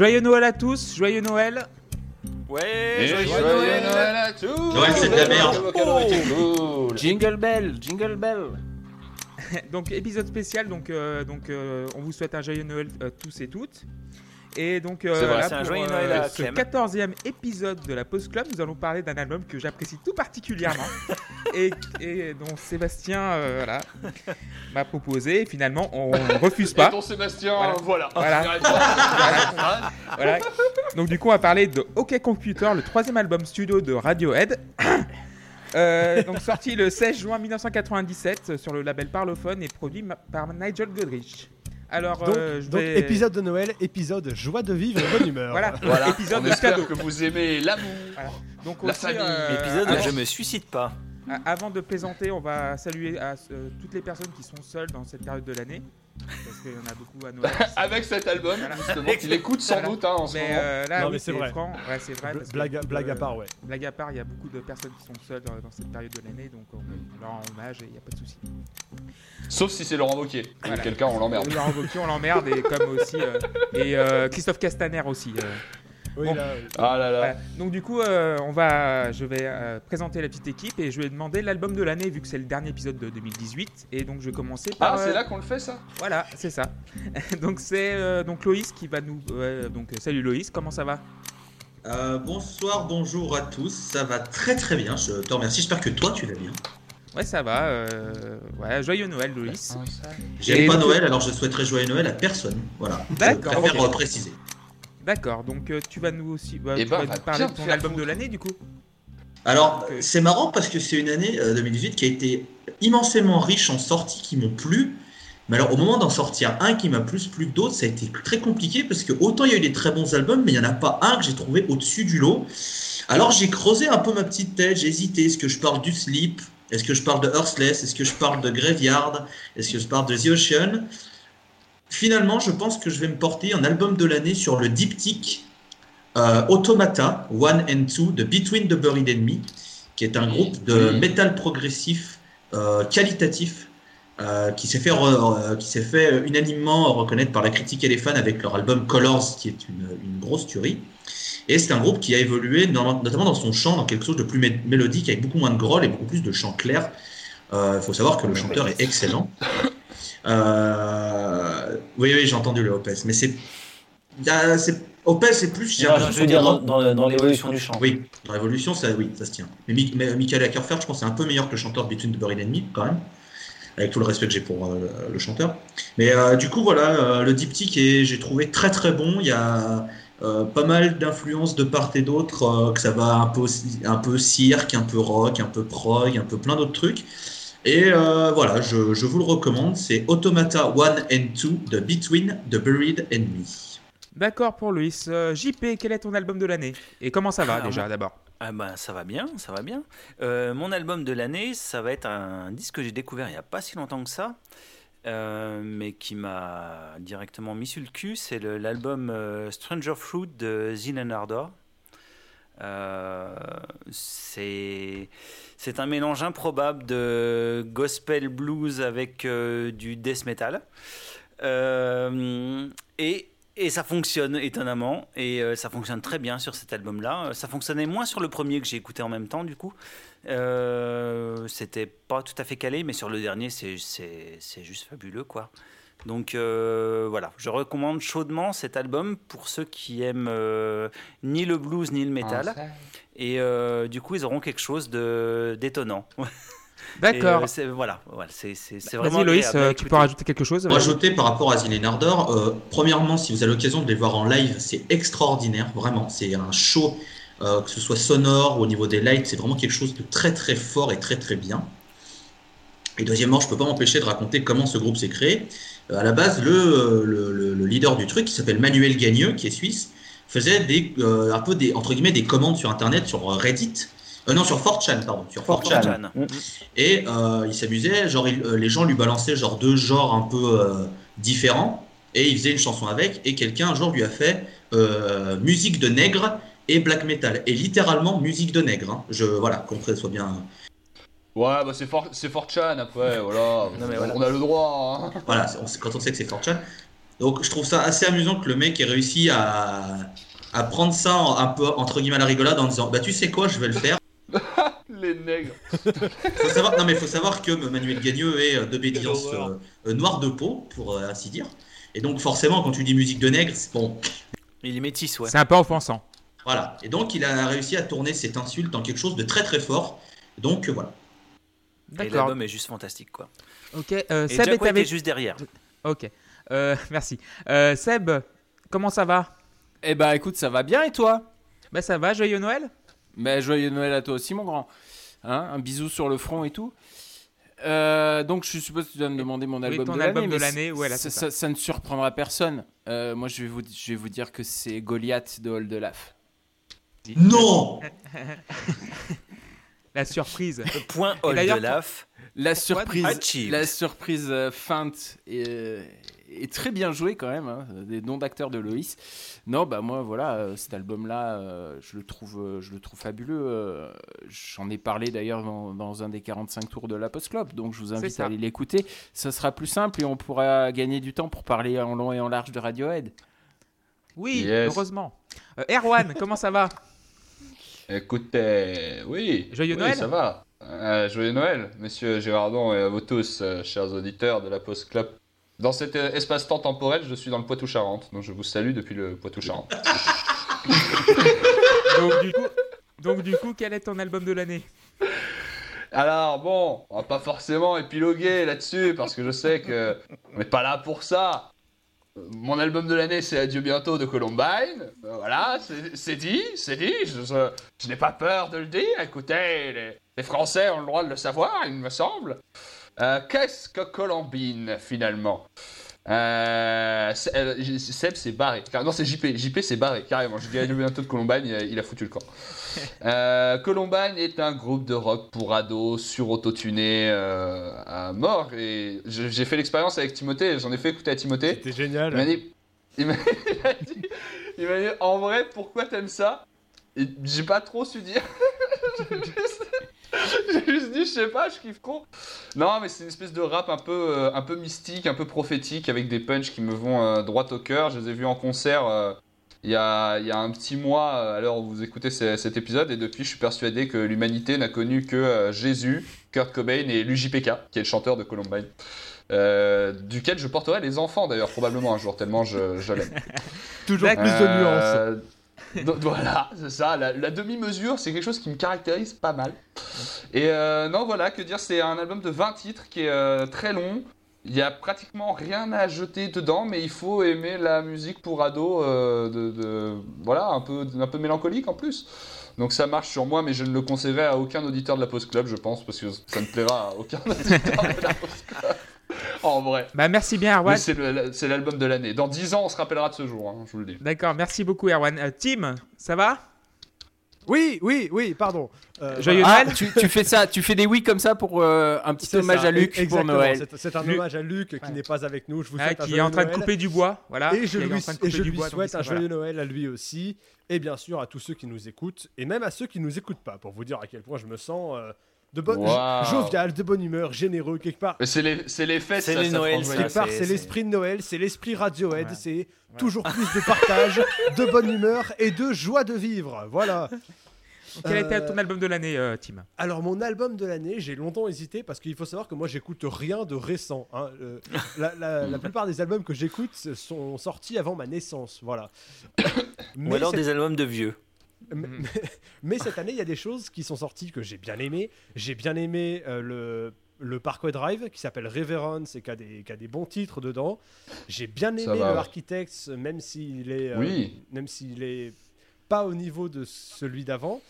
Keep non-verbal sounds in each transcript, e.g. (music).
Joyeux Noël à tous, joyeux Noël. Ouais, joyeux, joyeux Noël. Noël à tous Noël, c'est de la merde. Cool. Jingle bell, jingle bell. (laughs) Donc épisode spécial, donc, euh, donc euh, on vous souhaite un joyeux Noël euh, tous et toutes. Et donc euh, C'est vrai, là, c'est un pour joyeux euh, Noël à ce Clem. 14e épisode de la Pause Club, nous allons parler d'un album que j'apprécie tout particulièrement (laughs) et, et dont Sébastien euh, voilà, m'a proposé. Et finalement, on refuse Et pas. ton Sébastien, Voilà. voilà. Voilà. (laughs) Voilà. Donc du coup, on va parler de OK Computer, le troisième album studio de Radiohead. (coughs) Euh, donc sorti le 16 juin 1997 sur le label Parlophone et produit par Nigel Godrich. Alors, Donc, euh, je donc, vais- épisode de Noël, épisode joie de vivre et bonne humeur. Voilà, (laughs) Voilà, épisode on de espère cadeau. que vous aimez l'amour. Donc la aussi, famille. euh, Épisode Je me suicide pas. Avant de plaisanter, on va saluer à, euh, toutes les personnes qui sont seules dans cette période de l'année. Parce qu'il y en a beaucoup à Noël. (laughs) Avec cet album, Voilà. justement, qu'il écoute sans Voilà. doute hein, en ce Mais moment. euh, là, Non, oui, mais c'est vrai. franc. Ouais, c'est vrai. parce que Blague, à- beaucoup blague à de- part, ouais. Blague à part, il y a beaucoup de personnes qui sont seules dans, dans cette période de l'année, donc on, leur rend hommage et il n'y a pas de souci. Sauf si c'est Laurent Wauquiez. Voilà. Cas, on l'emmerde. Leur invoque, on l'emmerde et comme aussi euh, et euh, Christophe Castaner aussi. Oui, Bon. là, oui. Ah là là. Voilà. Donc du coup, euh, on va, je vais euh, présenter la petite équipe et je vais demander l'album de l'année vu que c'est le dernier épisode de 2018 et donc je vais commencer par. Ah, c'est euh, là qu'on le fait ça? Voilà, c'est ça. (laughs) donc c'est euh, donc Loïs qui va nous. euh, donc salut Loïs, comment ça va? Euh, bonsoir, bonjour à tous. Ça va très très bien. Je te remercie. J'espère que toi tu vas bien. Ouais, ça va. euh, ouais, joyeux Noël Loïs. J'aime pas Noël, alors je souhaiterais joyeux Noël à personne. Voilà. D'accord, Je préfère préciser. D'accord. Donc euh, tu vas nous aussi. bah, Eh tu ben, vas va nous parler de ton album de l'année du coup. Alors, Ok. c'est marrant parce que c'est une année euh, 2018 qui a été immensément riche en sorties qui m'ont plu. Mais alors, au moment d'en sortir un qui m'a plus plu que d'autres, ça a été très compliqué parce que autant il y a eu des très bons albums, mais il n'y en a pas un que j'ai trouvé au-dessus du lot. Alors, j'ai creusé un peu ma petite tête, j'ai hésité. Est-ce que je parle du Sleep Est-ce que je parle de Earthless Est-ce que je parle de Graveyard? Est-ce que je parle de The Ocean? Finalement, je pense que je vais me porter un album de l'année sur le diptyque euh, Automata 1 and 2 de Between the Buried and Me, qui est un groupe de Oui. métal progressif euh, qualitatif euh, qui s'est fait, qui s'est fait unanimement reconnaître par la critique et les fans avec leur album Colors, qui est une, une grosse tuerie. Et c'est un groupe qui a évolué, dans- notamment dans son chant, dans quelque chose de plus mé- mélodique, avec beaucoup moins de groll et beaucoup plus de chant clair. Il faut savoir que le chanteur est excellent. (laughs) Euh, oui, oui, j'ai entendu le Opes, mais c'est. il y a- c'est- plus. Non, je veux dire dans, dans- dans l'évolution du chant. oui, dans l'évolution, ça, oui, ça se tient. Mais, mais Michael Ackerfeld, je pense, c'est un peu meilleur que le chanteur de Between the Buried Me, quand même. Avec tout le respect que j'ai pour euh, le chanteur. Mais euh, du coup, voilà, euh, le diptyque, j'ai trouvé très très bon. Il y a pas mal d'influences de part et d'autre, que ça va un peu, un peu cirque, un peu rock, un peu prog, un peu plein d'autres trucs. Et euh, voilà, je, je vous le recommande. C'est Automata 1 and 2 de Between the Buried and Me. D'accord pour Loïs. Euh, JP, quel est ton album de l'année? Et comment ça va déjà d'abord? Ah bah ça va bien, ça va bien. Euh, mon album de l'année, ça va être un disque que j'ai découvert il n'y a pas si longtemps que ça, euh, mais qui m'a directement mis sur le cul. C'est l'album euh, Stranger Fruit de Zin Ardor. Euh, c'est un mélange improbable de gospel blues avec euh, du death metal. Euh, et, et ça fonctionne étonnamment, et euh, ça fonctionne très bien sur cet album-là. Ça fonctionnait moins sur le premier que j'ai écouté en même temps, du coup. C'était pas tout à fait calé, mais sur le dernier, c'est juste fabuleux, quoi. Donc euh, voilà, je recommande chaudement cet album pour ceux qui aiment euh, ni le blues ni le métal. Et euh, du coup, ils auront quelque chose de d'étonnant. (laughs) D'accord. Euh, voilà, voilà c'est vraiment Vas-y Loïs, euh, tu peux rajouter quelque chose Pour ajouter par rapport à Zillen Ardor, euh, premièrement, si vous avez l'occasion de les voir en live, c'est extraordinaire, vraiment. C'est un show, euh, que ce soit sonore ou au niveau des lights, c'est vraiment quelque chose de très très fort et très très bien. Et deuxièmement, je peux pas m'empêcher de raconter comment ce groupe s'est créé. Euh, à la base, le, le, le- le leader du truc, qui s'appelle Manuel Gagneux, qui est suisse, faisait des, euh, un peu des, entre guillemets, des commandes sur Internet, sur Reddit. Euh, non, sur 4chan, pardon. Sur 4chan. 4chan. Mm. Et euh, il s'amusait, genre il- euh, les gens lui balançaient genre deux genres un peu euh, différents, et il faisait une chanson avec, et quelqu'un un jour lui a fait euh, musique de nègre et black metal, et littéralement musique de nègre. hein. Je voilà, qu'on soit bien. Ouais, bah c'est fort, c'est fort Chan après, voilà. Non, mais on, voilà. on a le droit. hein. Voilà, on- quand on sait que c'est 4chan. Donc je trouve ça assez amusant que le mec ait réussi à, à prendre ça en- un peu entre guillemets à la rigolade en disant bah tu sais quoi je vais le faire. (laughs) Les nègres. Faut savoir, non mais faut savoir que Manuel Gagneux est euh, d'obédience horreur. euh, euh, noire de peau pour euh, ainsi dire. Et donc forcément quand tu dis musique de nègre, c'est bon Il est métis, ouais. C'est un peu offensant. voilà. Et donc il a réussi à tourner cette insulte en quelque chose de très très fort. Donc euh, voilà. Et D'accord. l'album est juste fantastique, quoi. Ok. euh, Et Seb Jack est avec. est juste derrière. Ok. Euh, (laughs) merci. Euh, Seb, comment ça va? Eh bah écoute, ça va bien et toi? Bah ça va. Joyeux Noël? Bah joyeux Noël à toi aussi mon grand. Hein, un bisou sur le front et tout. Euh, donc je suppose que tu dois me demander mon Oui, album ton de album l'année. de mais l'année, ouais, là, ça, ça- ça ne surprendra personne. Euh, moi je vais, vous, je vais vous dire que c'est Goliath de Oldelaf. Non (laughs) La surprise. Point Oldelaf. La surprise, Achieved. la surprise euh, feinte est, euh, est très bien jouée quand même, hein, des noms d'acteurs de Loïs. Non, bah moi voilà, euh, cet album-là, je le trouve, je le trouve fabuleux. J'en ai parlé d'ailleurs dans, dans un des 45 tours de la Post Club, donc je vous invite à aller l'écouter. Ça sera plus simple et on pourra gagner du temps pour parler en long et en large de Radiohead. Oui, Yes. heureusement. Euh, Erwan, comment ça va? Écoutez, oui. Joyeux oui, Noël. ça va. Euh, joyeux Noël, monsieur Girardon et à vous tous, euh, chers auditeurs de la Post Club. Dans cet euh, espace-temps temporel, je suis dans le Poitou-Charentes, donc je vous salue depuis le Poitou-Charentes. (laughs) donc du, coup, donc du coup, quel est ton album de l'année? Alors bon, on va pas forcément épiloguer là-dessus parce que je sais que on n'est pas là pour ça. Mon album de l'année, c'est Adieu bientôt de Columbine. Euh, Voilà, c'est dit, c'est dit. Je, n'ai pas peur de le dire. Écoutez, les, les Français ont le droit de le savoir, il me semble. Euh, Qu'est-ce que Columbine finalement? Euh, c'est- euh, Seb s'est barré. Non, c'est JP. JP s'est barré carrément. Je Adieu bientôt de Columbine, il a, il a foutu le camp. (laughs) Euh, Columbine est un groupe de rock pour ados sur-autotuné euh, à mort. Et j'ai fait l'expérience avec Timothée, j'en ai fait écouter à Timothée. C'était génial. dit, il m'a (laughs) dit, m'a dit, en vrai, pourquoi t'aimes ça? J'ai pas trop su dire. (laughs) (laughs) J'ai juste- dit, je sais pas, je kiffe trop. Non, mais c'est une espèce de rap un peu, euh, un peu mystique, un peu prophétique, avec des punchs qui me vont euh, droit au cœur. Je les ai vus en concert euh, il y, a, il y a un petit mois, à l'heure où vous écoutez ce- cet épisode, et depuis, je suis persuadé que l'humanité n'a connu que Jésus, Kurt Cobain et l'UJPK, qui est le chanteur de Columbine. Euh, duquel je porterai les enfants d'ailleurs probablement un jour tellement je, je l'aime. (laughs) Toujours plus de nuances. (laughs) Donc voilà, c'est ça. La, la demi-mesure, c'est quelque chose qui me caractérise pas mal. Et euh, non, voilà, que dire, c'est un album de 20 titres qui est euh, très long. Il y a pratiquement rien à jeter dedans, mais il faut aimer la musique pour ado, euh, de, de- voilà, un peu, un peu mélancolique en plus. Donc ça marche sur moi, mais je ne le conseillerais à aucun auditeur de la Post Club, je pense, parce que ça ne plaira à aucun (laughs) auditeur de la Post Club. En vrai. Bah merci bien Mais Erwan. c'est le- c'est l'album de l'année. Dans 10 ans, on se rappellera de ce jour, hein, je vous le dis. D'accord, merci beaucoup Erwan. Euh, Tim, ça va? Oui, oui, oui, pardon. Euh, Joyeux voilà. Ah, Noël. tu, tu fais ça, tu fais des oui comme ça pour euh, un petit C'est hommage ça, à Luc pour exactement, Noël. c'est- C'est un Luc- hommage à Luc qui Ouais. n'est pas avec nous. Je vous Ah, souhaite un Qui est en train de Noël. couper du bois, voilà. Et je lui, et je bois, souhaite un joyeux Noël à lui aussi. Et bien sûr à tous ceux qui nous écoutent. Et même à ceux qui nous écoutent pas. Pour vous dire à quel point je me sens euh, de bonne, jovial, de bonne humeur, généreux. Quelque part, c'est les, c'est les fêtes, C'est ça, les joyeux. quelque part c'est- l'esprit de Noël, c'est l'esprit Radiohead. Ouais. C'est toujours plus de partage, de bonne humeur et de joie de vivre. Voilà. Quel était Euh, ton album de l'année, euh, Tim? Alors mon album de l'année, j'ai longtemps hésité parce qu'il faut savoir que moi j'écoute rien de récent. hein. Euh, la, la- la (laughs) plupart des albums que j'écoute sont sortis avant ma naissance, voilà. Ou alors des albums de vieux. Mais, Mhm. (laughs) mais cette année, il y a des choses qui sont sorties que j'ai bien aimé. J'ai bien aimé euh, le le Parkway Drive qui s'appelle Reverence et qui a, des, qui a des bons titres dedans. J'ai bien aimé le. Architects, même s'il est, euh, Oui. même s'il est pas au niveau de celui d'avant.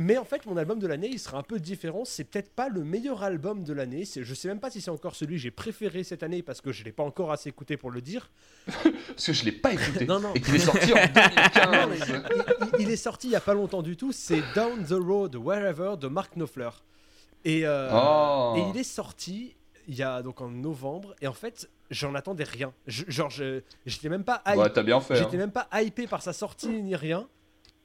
Mais en fait, mon album de l'année, il sera un peu différent. C'est peut-être pas le meilleur album de l'année. Je sais même pas si c'est encore celui que j'ai préféré cette année parce que je l'ai pas encore assez écouté pour le dire. (laughs) Parce que je l'ai pas écouté. Non, non. Et qu'il est sorti en (laughs) Non, mais 2015. il, il- il est sorti il y a pas longtemps du tout. C'est Down the Road Wherever de Mark Knopfler. Et, euh, Oh. et il est sorti il y a donc en novembre. Et en fait, j'en attendais rien. Je- genre, je j'étais même pas hype- Ouais, t'as bien fait. J'étais hein. même pas hypé par sa sortie ni rien,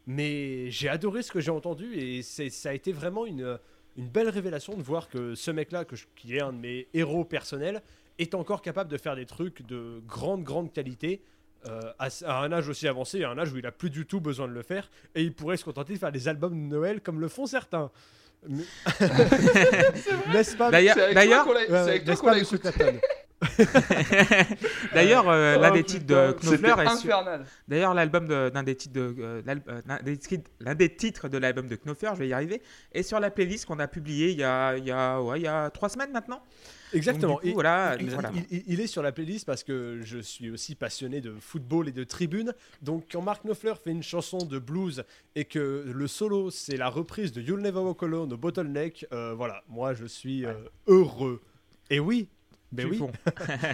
mais j'ai adoré ce que j'ai entendu et ça a été vraiment une, une belle révélation de voir que ce mec-là, qui est un de mes héros personnels, est encore capable de faire des trucs de grande, grande qualité. euh, à, à un âge aussi avancé, à un âge où il a plus du tout besoin de le faire, et il pourrait se contenter de faire des albums de Noël comme le font certains. (laughs) (laughs) N'est-ce pas D'ailleurs, C'est avec toi qu'on l'a- écouté. (laughs) D'ailleurs, euh, l'un Oh, des titres de Knopfler est sur-. D'ailleurs, l'album de- d'un des titres de euh, euh, l'un des, titres- l'un des titres de l'album de Knopfler, je vais y arriver, est sur la playlist qu'on a publiée il y a, il y a, ouais, il y a trois semaines maintenant. Exactement. Coup, Et- voilà, il, voilà. il- il- il est sur la playlist parce que je suis aussi passionné de football et de tribune. Donc quand Mark Knopfler fait une chanson de blues et que le solo c'est la reprise de You'll Never Walk Alone au Bottleneck, euh, voilà, moi je suis euh, heureux. Et oui, mais Tu oui,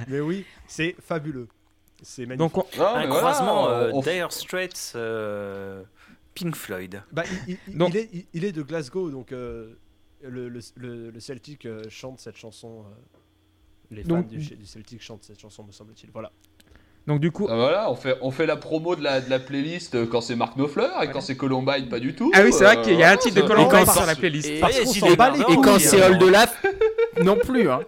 mais (laughs) oui, c'est fabuleux. C'est magnifique. Donc, on- Un voilà, croisement euh, on- Dire Straits, euh, Pink Floyd. Bah, il, il- Donc- il est, il, il est de Glasgow, donc euh, le, le, le- le Celtic chante cette chanson. euh, les fans Donc- du, du Celtic chantent cette chanson, me semble-t-il. Voilà. donc du coup, Ah, voilà, on fait, on fait la promo de la, de la playlist quand c'est Mark Knopfler et quand c'est Columbine, pas du tout. ah oui, c'est vrai Euh, qu'il y a un titre de Columbine sur la playlist. Et, Parce et si les quand c'est hein. Oldelaf, non plus. Hein.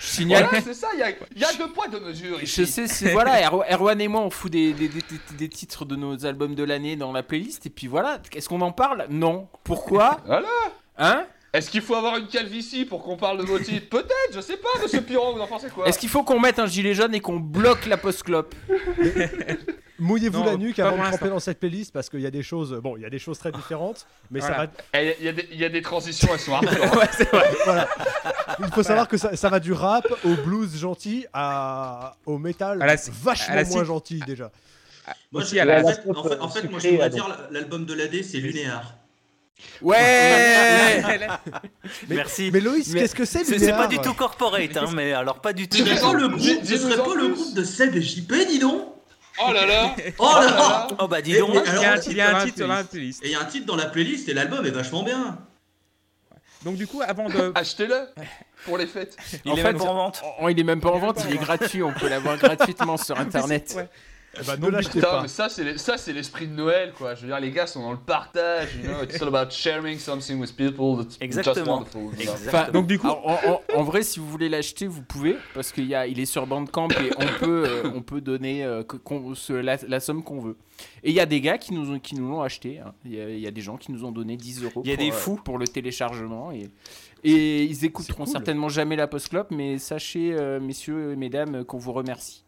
Je signale. Voilà, c'est ça, il y a, il y a deux poids, deux mesures ici. Je sais, c'est voilà, Erw- Erwan et moi on fout des, des, des- des- des titres de nos albums de l'année dans la playlist et puis voilà, est-ce qu'on en parle? Non. Pourquoi? (laughs) Voilà. Hein? Est-ce qu'il faut avoir une calvitie pour qu'on parle de vos titres? Peut-être, je sais pas, monsieur Piron, vous en pensez quoi? Est-ce qu'il faut qu'on mette un gilet jaune et qu'on bloque la post-clope? (laughs) Mouillez-vous la nuque avant de tremper dans cette playlist parce qu'il y a des choses, bon, il y a des choses très différentes, mais ça Voilà. va. Il y, a des- il y a des transitions. (laughs) Ouais, vrai. Voilà. Il faut savoir que ça, ça va du rap au blues gentil à au métal À vachement à la moins gentil déjà. Moi, Aussi je- à la- en, fait, en fait, en fait, moi, je donc. dire l'album de l'AD, c'est Lunéar. Ouais Mais- Merci. Mais Loïs, qu'est-ce que c'est C'est pas du tout corporate, hein, mais alors pas du tout. Ce serait pas le groupe de Seb et JP, dis donc Oh là là Oh là là Oh bah dis donc. Il y a un titre, sur la playlist. Et il y a un titre dans la playlist et l'album est vachement bien. Donc du coup, avant de... (laughs) Achetez-le pour les fêtes. Il En est fait, même pas en vente. Oh, il est même pas en vente, il est gratuit, on peut l'avoir gratuitement sur (laughs) internet. Ouais. Eh ben, ne l'achetez Putain, pas. mais ça, c'est les- ça, c'est l'esprit de Noël, quoi. Je veux dire, les gars sont dans le partage, you know. It's all about sharing something with people. That's just Exactement. wonderful. you know. Exactement. Donc du coup, en, en- en vrai, si vous voulez l'acheter, vous pouvez, parce qu'il est sur Bandcamp et on peut, euh, on peut donner euh, que- qu'on- ce- la, la somme qu'on veut. Et il y a des gars qui nous ont, qui nous l'ont acheté. hein. Il y, a- il y a des gens qui nous ont donné 10 euros. Il y a pour, des euh, fous. pour le téléchargement et, et ils écouteront cool. certainement jamais la post-clope, mais sachez, euh, messieurs et mesdames, qu'on vous remercie.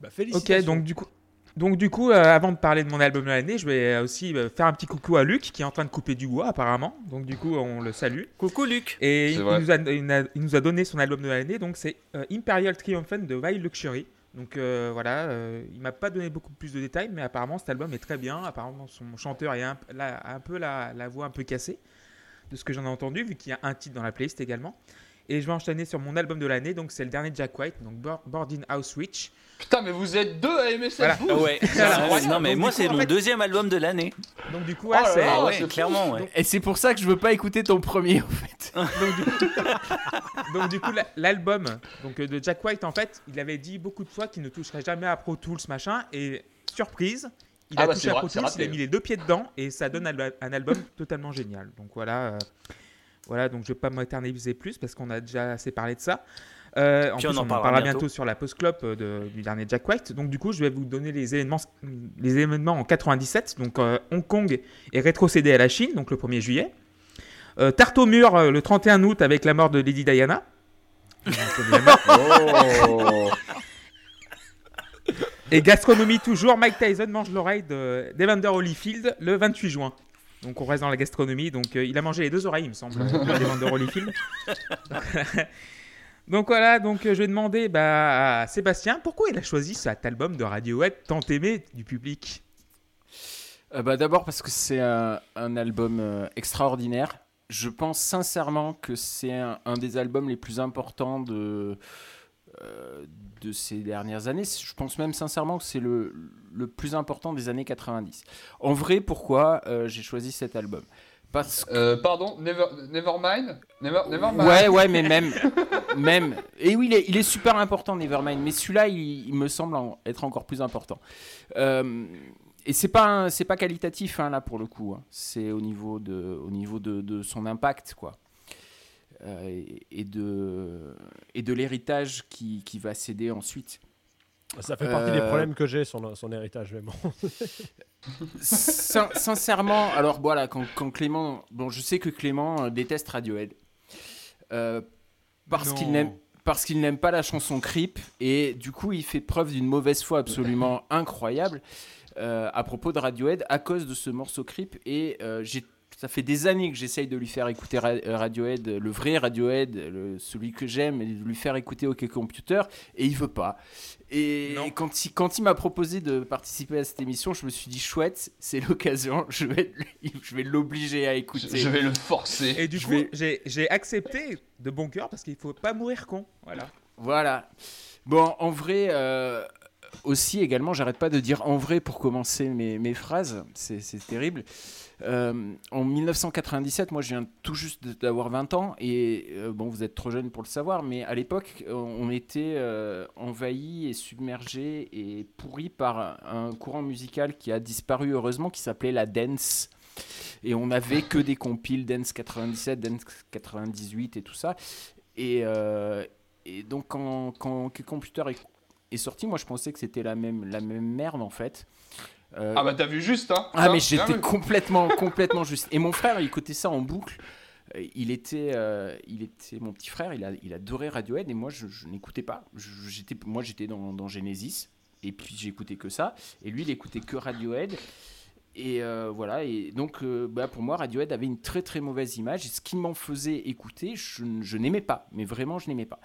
Bah, ok, félicitations. donc du coup... Donc du coup, euh, avant de parler de mon album de l'année, je vais aussi euh, faire un petit coucou à Luc qui est en train de couper du bois apparemment. Donc du coup, on le salue. Coucou Luc. Et il, nous a, il n'a- il nous a donné son album de l'année, donc c'est euh, Imperial Triumphant de Wild Luxury. Donc euh, voilà, euh, il m'a pas donné beaucoup plus de détails, mais apparemment cet album est très bien. Apparemment son chanteur est un, la- un peu la, la voix un peu cassée, de ce que j'en ai entendu, vu qu'il y a un titre dans la playlist également. Et je vais enchaîner sur mon album de l'année, donc c'est le dernier Jack White, donc Board- Boarding House Witch. Putain, mais vous êtes deux à aimer cette Voilà. Ah ouais. incroyable. non mais Donc, moi du coup, c'est en mon fait- deuxième album de l'année. Donc du coup, Oh là. Ah ouais, clairement ouais. Et c'est pour ça que je veux pas écouter ton premier, en fait. (laughs) Donc du coup, (laughs) l'album donc, euh, de Jack White, en fait, il avait dit beaucoup de fois qu'il ne toucherait jamais à Pro Tools, machin. Et surprise, il Ah a bah, touché à Pro Tools, il a mis les deux pieds dedans et ça donne un, un album (laughs) totalement génial. Donc voilà, euh, voilà donc je vais pas m'éterniser plus parce qu'on a déjà assez parlé de ça. Euh, en Puis plus, on en on parlera parlera bientôt. bientôt sur la post-clop euh, de- du dernier Jack White. Donc du coup, je vais vous donner les événements, les événements en 97. Donc euh, Hong Kong est rétrocédé à la Chine, donc le 1er juillet. Euh, tarte au mur euh, le 31 août avec la mort de Lady Diana. Oh. (laughs) Et gastronomie toujours, Mike Tyson mange l'oreille de- d'Evander Holyfield le 28 juin. Donc on reste dans la gastronomie. Donc euh, il a mangé les deux oreilles, il me semble, euh, (laughs) d'Evander Holyfield. (laughs) donc voilà, donc euh, je vais demander bah, à Sébastien pourquoi il a choisi cet album de Radiohead tant aimé du public? Euh, bah, D'abord parce que c'est un, album euh, extraordinaire. Je pense sincèrement que c'est un, des albums les plus importants de, de ces dernières années. Je pense même sincèrement que c'est le, plus important des années 90. En vrai, pourquoi j'ai choisi cet album? Parce que Euh, pardon, never, Nevermind Never, Nevermind Ouais, ouais, mais même, même. Et oui, il est, il est super important, Nevermind. Mais celui-là, il, il me semble en- être encore plus important. Euh, et c'est pas, c'est pas qualitatif hein, là pour le coup. hein. C'est au niveau de, au niveau de, de son impact, quoi. euh, et, de, et de l'héritage qui, qui va céder ensuite. Ça fait partie des problèmes que j'ai son, son héritage, mais bon. (laughs) Sin- sincèrement, alors voilà, quand, quand Clément. Bon, je sais que Clément euh, déteste Radiohead. Euh, parce qu'il n'aime. Parce qu'il n'aime pas la chanson Creep et du coup il fait preuve d'une mauvaise foi absolument incroyable euh, à propos de Radiohead à cause de ce morceau Creep et euh, j'ai ça fait des années que j'essaye de lui faire écouter euh, Radiohead, le vrai Radiohead, le- celui que j'aime, et de lui faire écouter OK Computer, et il veut pas. Et Non. quand il, quand il m'a proposé de participer à cette émission, je me suis dit chouette, c'est l'occasion, je vais, (laughs) je vais l'obliger à écouter. je vais le forcer. Et du Je coup, vais- j'ai j'ai accepté de bon cœur parce qu'il faut pas mourir con. Voilà. Voilà. Bon, en vrai, euh, aussi également, j'arrête pas de dire en vrai pour commencer mes, mes phrases, c'est c'est terrible. Euh, en 1997, moi je viens tout juste d'avoir 20 ans et euh, bon, vous êtes trop jeune pour le savoir, mais à l'époque, on- était euh, envahi et submergé et pourri par un courant musical qui a disparu heureusement, qui s'appelait la dance. Et on n'avait que des compiles Dance 97, Dance 98 et tout ça. Et, euh, donc quand, quand Computer est, est sorti, moi je pensais que c'était la même, la même merde en fait. Euh, Ah bah t'as vu juste, hein ah mais bien j'étais complètement (laughs) complètement juste. Et mon frère, il écoutait ça en boucle. Euh, Il était, euh, il était mon petit frère. Il, a, il adorait Radiohead et moi je, je n'écoutais pas. J'étais, moi j'étais dans, dans Genesis et puis j'écoutais que ça. Et lui il écoutait que Radiohead. Et euh, voilà. Et donc bah, pour moi Radiohead avait une très très mauvaise image. Et ce qui m'en faisait écouter, je, je n'aimais pas. Mais vraiment je n'aimais pas.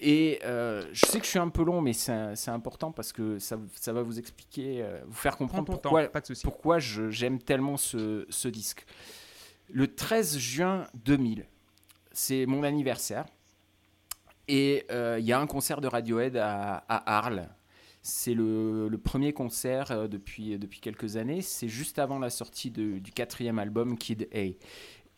Et euh, je sais que je suis un peu long, mais c'est important parce que ça, ça va vous expliquer, euh, vous faire comprendre pourquoi, temps, pas de souci. pourquoi je- j'aime tellement ce, ce disque. Le 13 juin 2000, c'est mon anniversaire. Et euh, il y a un concert de Radiohead à, à Arles. C'est le, le premier concert depuis, depuis quelques années. C'est juste avant la sortie de- du quatrième album, Kid A.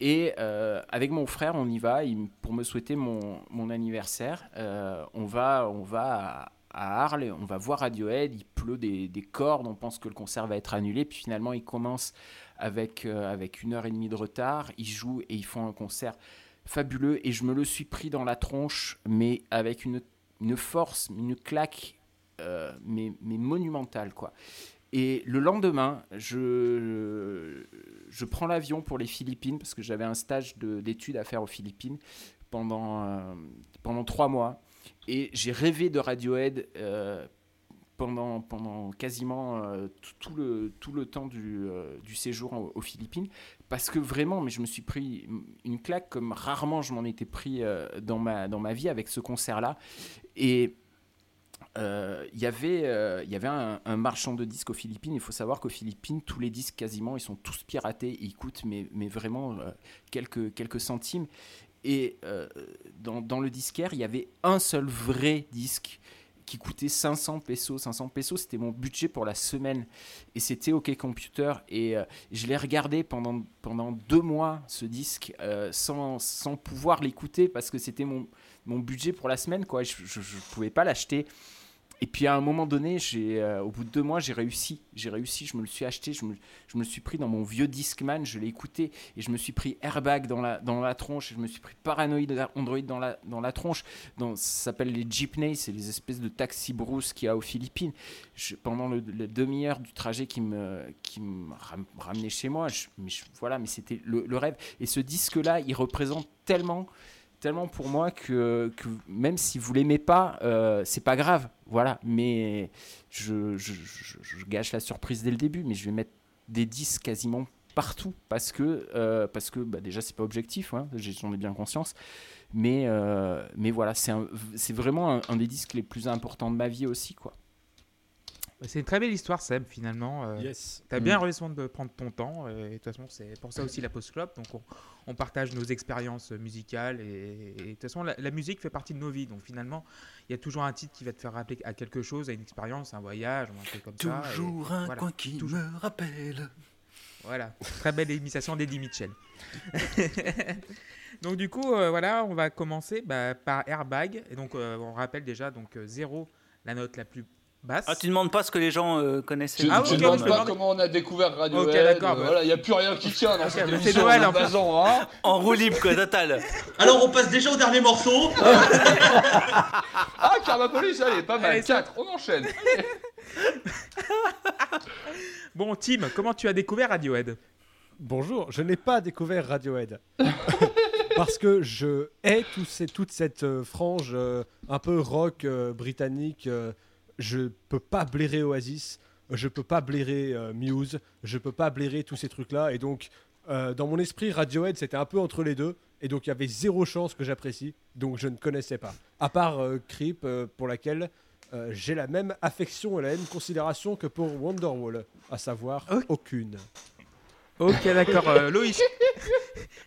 Et euh, avec mon frère, on y va pour me souhaiter mon, mon anniversaire. Euh, on va, on va à, Arles, on va voir Radiohead. Il pleut des, des cordes, on pense que le concert va être annulé. Puis finalement, il commence avec, euh, avec une heure et demie de retard. Ils jouent et ils font un concert fabuleux. Et je me le suis pris dans la tronche, mais avec une, une force, une claque, mais, mais monumentale, quoi. Et le lendemain, je, je prends l'avion pour les Philippines parce que j'avais un stage de- d'études à faire aux Philippines pendant, euh, pendant trois mois. Et j'ai rêvé de Radiohead euh, pendant, pendant quasiment euh, tout, le, tout le temps du, du séjour aux, Philippines. Parce que vraiment, mais je me suis pris une claque comme rarement je m'en étais pris dans, ma, dans ma vie avec ce concert-là. Et euh, y avait, euh, y avait un, marchand de disques aux Philippines. Il faut savoir qu'aux Philippines, tous les disques quasiment, ils sont tous piratés. Ils coûtent, mais, mais vraiment euh, quelques, quelques centimes. Et euh, dans, dans le disquaire, il y avait un seul vrai disque qui coûtait 500 pesos. 500 pesos, c'était mon budget pour la semaine. Et c'était OK Computer. Et euh, je l'ai regardé pendant, pendant deux mois, ce disque, sans, sans pouvoir l'écouter parce que c'était mon, mon budget pour la semaine. Quoi. Je ne pouvais pas l'acheter. Et puis à un moment donné, euh, au bout de deux mois, j'ai réussi. J'ai réussi, je me le suis acheté, je me, le suis pris dans mon vieux Discman, je l'ai écouté et je me suis pris Airbag dans la, dans la tronche, et je me suis pris Paranoid Android dans la, dans la tronche. Dans, ça s'appelle les jeepneys, c'est les espèces de taxi brousse qu'il y a aux Philippines. Pendant la demi-heure du trajet qui me, qui me ram- ramenait chez moi, voilà, mais c'était le rêve. Et ce disque-là, il représente tellement tellement pour moi que, même si vous l'aimez pas, euh, c'est pas grave. Voilà, mais je, gâche la surprise dès le début, mais je vais mettre des disques quasiment partout parce que, euh, parce que bah, déjà c'est pas objectif, hein, j'en ai bien conscience, mais, euh, mais voilà, c'est vraiment un, un des disques les plus importants de ma vie aussi. quoi. C'est une très belle histoire, Seb, finalement. euh, Yes. T'as Mm. bien raison de prendre ton temps. euh, Et de toute façon, c'est pour ça aussi la Post Club. Donc, on, on partage nos expériences musicales. Et, et de toute façon, la, la musique fait partie de nos vies. Donc, finalement, il y a toujours un titre qui va te faire rappeler à quelque chose, à une expérience, un voyage, ou un truc comme ça. et Toujours un voilà. coin qui Toujours. me rappelle. Voilà, très belle imitation d'Eddie Mitchell. (laughs) donc du coup, euh, voilà, on va commencer bah, par Airbag. Et donc, euh, on rappelle déjà, donc 0, la note la plus Basse. Ah, tu demandes pas ce que les gens euh, connaissaient. Tu, Ah, tu ok, demandes je pas demande- comment on a découvert Radiohead. Ok, d'accord, euh, bah. Voilà, il y a plus rien qui tient dans cette c'est émission. Noël, on est en plus. hein. En roue libre, quoi, total. (laughs) Alors, on passe déjà au dernier morceau. (laughs) Ah, Karmapolis, allez, pas mal. Allez, ça- 4, on enchaîne. (laughs) Bon, Tim, comment tu as découvert Radiohead Bonjour, je n'ai pas découvert Radiohead. Parce que je hais tout ces- toute cette euh, frange euh, un peu rock euh, britannique. Je peux pas blairer Oasis, je peux pas blairer euh, Muse, je peux pas blairer tous ces trucs-là. Et donc, euh, dans mon esprit, Radiohead, c'était un peu entre les deux. Et donc, il y avait zéro chance que j'apprécie. Donc, je ne connaissais pas. À part euh, Creep, euh, pour laquelle j'ai la même affection et la même considération que pour Wonderwall. À savoir, aucune. Ok, d'accord. Loïs,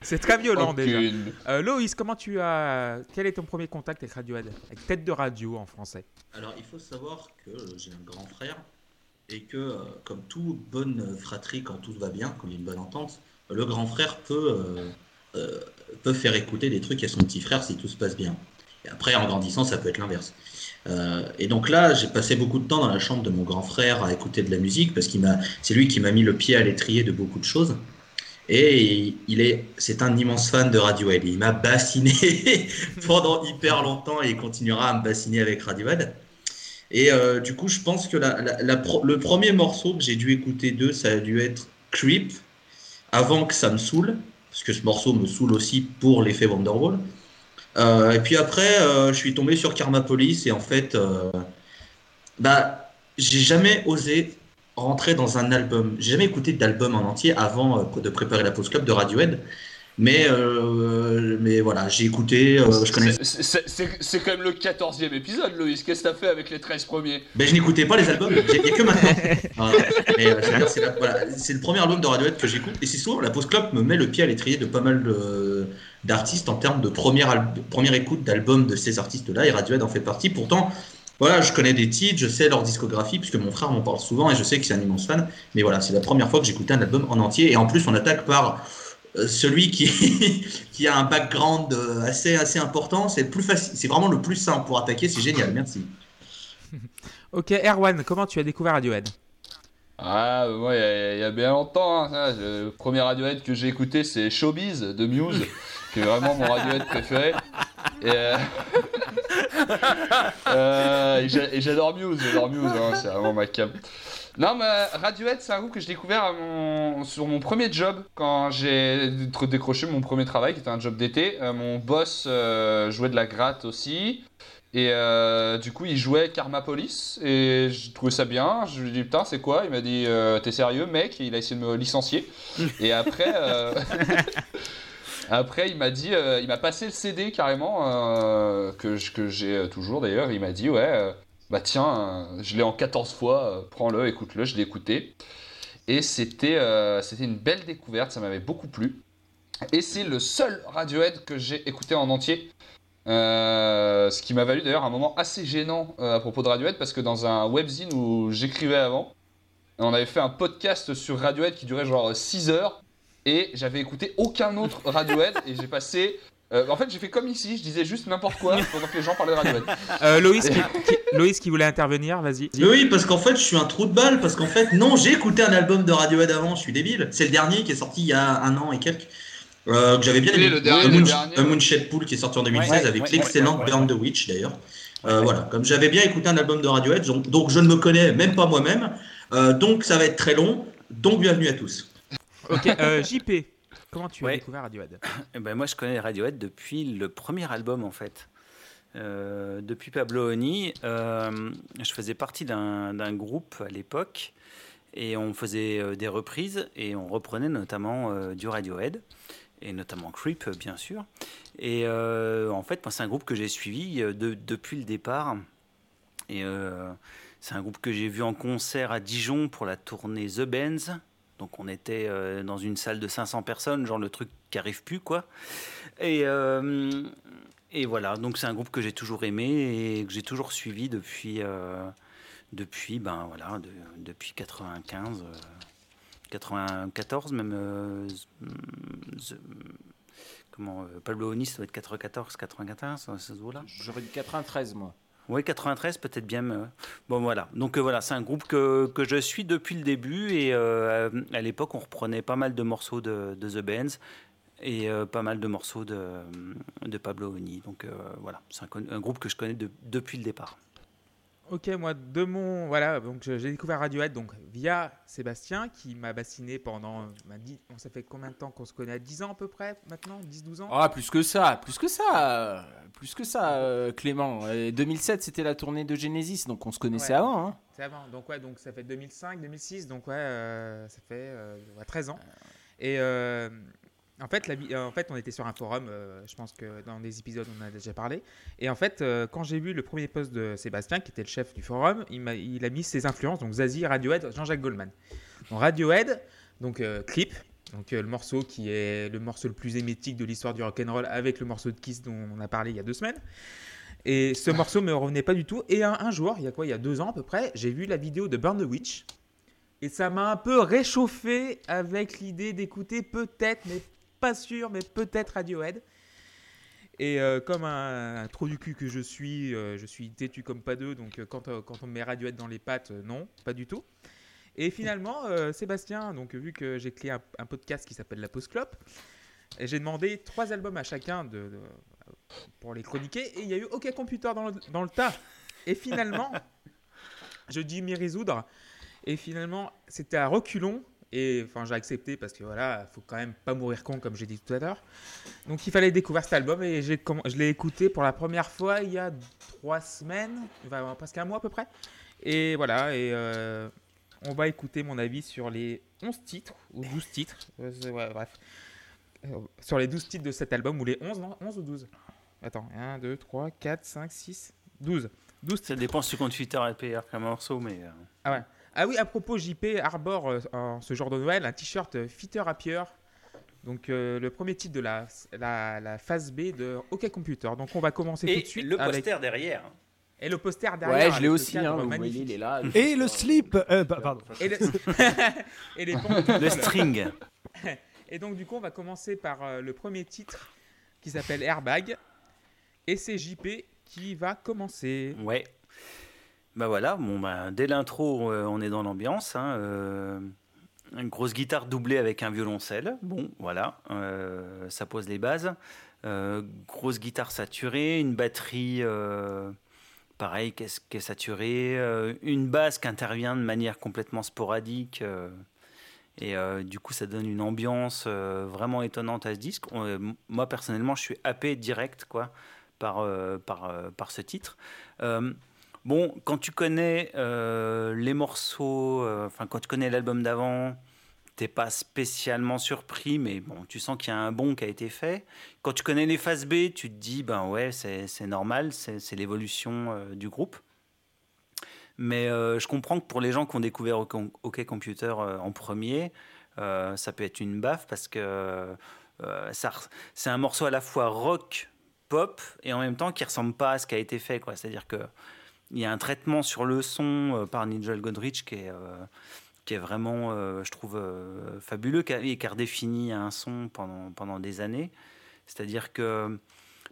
(laughs) c'est très violent déjà. Euh, Loïs, comment tu as. Quel est ton premier contact avec Radiohead Avec tête de radio en français? Alors, il faut savoir que j'ai un grand frère et que, euh, comme toute bonne fratrie, quand tout va bien, quand il y a une bonne entente, le grand frère peut, euh, euh, peut faire écouter des trucs à son petit frère si tout se passe bien. Et après, en grandissant, ça peut être l'inverse. Euh, et donc là, j'ai passé beaucoup de temps dans la chambre de mon grand frère à écouter de la musique parce qu'il m'a, c'est lui qui m'a mis le pied à l'étrier de beaucoup de choses. Et il est, c'est un immense fan de Radiohead. Il m'a bassiné (laughs) pendant hyper longtemps et il continuera à me bassiner avec Radiohead. Et euh, du coup, je pense que le premier morceau que j'ai dû écouter d'eux, ça a dû être Creep, avant que ça me saoule, parce que ce morceau me saoule aussi pour l'effet Wonderwall. Euh, et puis après, euh, je suis tombé sur Karma Police et en fait, euh, bah, j'ai jamais osé rentrer dans un album. J'ai jamais écouté d'album en entier avant euh, de préparer la pause club de Radiohead. Mais, euh, mais voilà, j'ai écouté, euh, je connais. C'est- quand même le 14e épisode, Loïs. Qu'est-ce que t'as fait avec les 13 premiers? Ben, je n'écoutais pas les albums, il n'y a que maintenant. Euh, c'est voilà, le premier album de Radiohead que j'écoute. Et c'est souvent, la Pause Club me met le pied à l'étrier de pas mal d'artistes en termes de première, première écoute d'album de ces artistes-là. Et Radiohead en fait partie. Pourtant, voilà, je connais des titres, je sais leur discographie, puisque mon frère m'en parle souvent et je sais que c'est un immense fan. Mais voilà, c'est la première fois que j'écoutais un album en entier. Et en plus, on attaque par. euh, Celui qui, (laughs) qui a un background euh, assez, assez important, c'est le plus facile, c'est vraiment le plus simple pour attaquer, c'est génial, merci. (laughs) Ok, Erwan, comment tu as découvert Radiohead? Ah, moi, il y, a- il y a bien longtemps. hein, ça, le premier Radiohead que j'ai écouté, c'est Showbiz de Muse, (laughs) qui est vraiment mon Radiohead préféré. Et, euh, (laughs) euh, et j'a- et j'adore Muse, j'adore Muse, hein, c'est vraiment ma cam. Non, mais Radiohead, c'est un groupe que j'ai découvert sur mon premier job, quand j'ai dé- décroché mon premier travail, qui était un job d'été. Euh, mon boss jouait de la gratte aussi. Et du coup, il jouait Karma Police et je trouvais ça bien. Je lui ai dit putain, c'est quoi? Il m'a dit t'es sérieux, mec? Et il a essayé de me licencier. Et après, (laughs) après, il m'a dit, euh, il m'a passé le CD carrément euh, que j'ai euh, toujours d'ailleurs. Il m'a dit ouais, bah tiens, je l'ai en 14 fois, prends-le, écoute-le. Je l'ai écouté et c'était une belle découverte. Ça m'avait beaucoup plu. Et c'est le seul Radiohead que j'ai écouté en entier. Ce qui m'a valu d'ailleurs un moment assez gênant à propos de Radiohead parce que dans un webzine où j'écrivais avant, on avait fait un podcast sur Radiohead qui durait genre 6 heures et j'avais écouté aucun autre Radiohead et j'ai passé. euh, en fait, j'ai fait comme ici, je disais juste n'importe quoi pendant que les gens parlaient de Radiohead. Euh, Loïs, qui, qui- Loïs qui voulait intervenir, vas-y. Mais oui, parce qu'en fait, je suis un trou de balle, parce qu'en fait, non, j'ai écouté un album de Radiohead avant, je suis débile. C'est le dernier qui est sorti il y a un an et quelques, euh, que j'avais bien aimé. le dernier, A le Moon- dernier A Moonshade Pool qui est sorti en 2016 Ouais, avec ouais, l'excellente ouais, ouais, Burn the Witch d'ailleurs. Euh, Voilà, comme j'avais bien écouté un album de Radiohead, donc, donc je ne me connais même pas moi-même, euh, donc ça va être très long, donc bienvenue à tous. Ok, euh, JP, comment tu as découvert Radiohead (coughs) Eh ben, moi, je connais Radiohead depuis le premier album, en fait. Euh, depuis Pablo Honey, euh, je faisais partie d'un groupe à l'époque et on faisait euh, des reprises et on reprenait notamment du Radiohead et notamment Creep, bien sûr. Et en fait, moi, c'est un groupe que j'ai suivi de- depuis le départ. Et c'est un groupe que j'ai vu en concert à Dijon pour la tournée The Benz. Donc on était euh, dans une salle de 500 personnes, genre le truc qui arrive plus quoi. Et, euh, et voilà, donc c'est un groupe que j'ai toujours aimé et que j'ai toujours suivi depuis, euh, depuis, ben voilà, de- depuis 95, euh, 94 même. comment Pablo ça doit être 94, 95, ça se voit là? J'aurais dit 93, moi. Oui, 93 peut-être bien. Bon voilà, donc euh, voilà, c'est un groupe que, que je suis depuis le début et euh, à l'époque on reprenait pas mal de morceaux de, The Bands et euh, pas mal de morceaux de, de Pablo Honey. Donc voilà, c'est un, groupe que je connais de- depuis le départ. Ok, moi, de mon. Voilà, donc j'ai découvert Radiohead donc, via Sébastien qui m'a bassiné pendant. euh, m'a dit, on, ça fait combien de temps qu'on se connaît? 10 ans à peu près maintenant? 10-12 ans? Ah, plus que ça, plus que ça, euh, plus que ça, euh, Clément. Euh, 2007, c'était la tournée de Genesis, donc on se connaissait Ouais. avant. hein. C'est avant. Donc, ouais, donc ça fait 2005, 2006. Donc, ouais, euh, ça fait euh, ouais, 13 ans. Et en, fait, la, euh, en fait, on était sur un forum. euh, je pense que dans des épisodes, on en a déjà parlé. Et en fait, euh, quand j'ai vu le premier post de Sébastien, qui était le chef du forum, il, a mis ses influences. Donc, Zazie, Radiohead, Jean-Jacques Goldman. Donc, Radiohead, donc euh, clip. Donc, le morceau qui est le morceau le plus émétique de l'histoire du rock'n'roll avec le morceau de Kiss dont on a parlé il y a deux semaines. Et ce morceau me revenait pas du tout. Et un, un jour, il y a quoi Il y a deux ans à peu près, j'ai vu la vidéo de Burn the Witch. Et ça m'a un peu réchauffé avec l'idée d'écouter peut-être, mais pas sûr, mais peut-être Radiohead. Et euh, comme un, un trou du cul que je suis, euh, je suis têtu comme pas deux, donc euh, quand, quand on me met Radiohead dans les pattes, non, pas du tout. Et finalement, Sébastien, donc vu que j'ai créé un, un podcast qui s'appelle La Pause Clope, j'ai demandé trois albums à chacun de, de- pour les chroniquer, et il y a eu OK Computer dans le, dans le tas. Et finalement, (laughs) je dis m'y résoudre, et finalement, c'était à reculons. Et enfin, j'ai accepté parce que voilà, faut quand même pas mourir con, comme j'ai dit tout à l'heure. Donc, il fallait découvrir cet album et j'ai je l'ai écouté pour la première fois il y a trois semaines, enfin, presque un mois à peu près. Et voilà, et euh, on va écouter mon avis sur les 11 titres, ou 12 titres, euh, ouais, bref. Euh, sur les 12 titres de cet album, ou les 11, non 11 ou 12 Attends, 1, 2, 3, 4, 5, 6, 12. 12 Ça dépend si tu comptes Twitter et PR comme morceau, mais euh, Ah oui, à propos, JP arbore euh, en ce jour de Noël un t-shirt euh, Fitter Happier. Donc euh, le premier titre de la, la, la phase B de OK Computer. Donc on va commencer tout et de suite le avec poster derrière. et le poster derrière. Ouais, je l'ai aussi, hein, vous voyez, il est là. (laughs) Et le slip euh, bah, Pardon. Et, le- (laughs) et les pompes. (laughs) Le string. Et donc du coup on va commencer par euh, le premier titre qui s'appelle Airbag. Et c'est JP qui va commencer. Ouais. Bah voilà, bah, dès l'intro, euh, on est dans l'ambiance. hein, euh, une grosse guitare doublée avec un violoncelle. Bon, voilà, euh, ça pose les bases. Grosse guitare saturée, une batterie, pareil, qui est, est saturée. une basse qui intervient de manière complètement sporadique. et du coup, ça donne une ambiance vraiment étonnante à ce disque. Moi, personnellement, je suis happé direct quoi, par, par ce titre. Bon, quand tu connais euh, les morceaux, euh, enfin, quand tu connais l'album d'avant, t'es pas spécialement surpris, mais bon, tu sens qu'il y a un bond qui a été fait. Quand tu connais les phases B, tu te dis, ben ouais, c'est normal, c'est l'évolution euh, du groupe. Mais je comprends que pour les gens qui ont découvert OK Computer en premier, ça peut être une baffe parce que c'est un morceau à la fois rock, pop et en même temps qui ressemble pas à ce qui a été fait. quoi. C'est-à-dire que il y a un traitement sur le son euh, par Nigel Godrich qui est, euh, vraiment, euh, je trouve, fabuleux et qui a redéfini un son pendant, pendant des années. C'est-à-dire que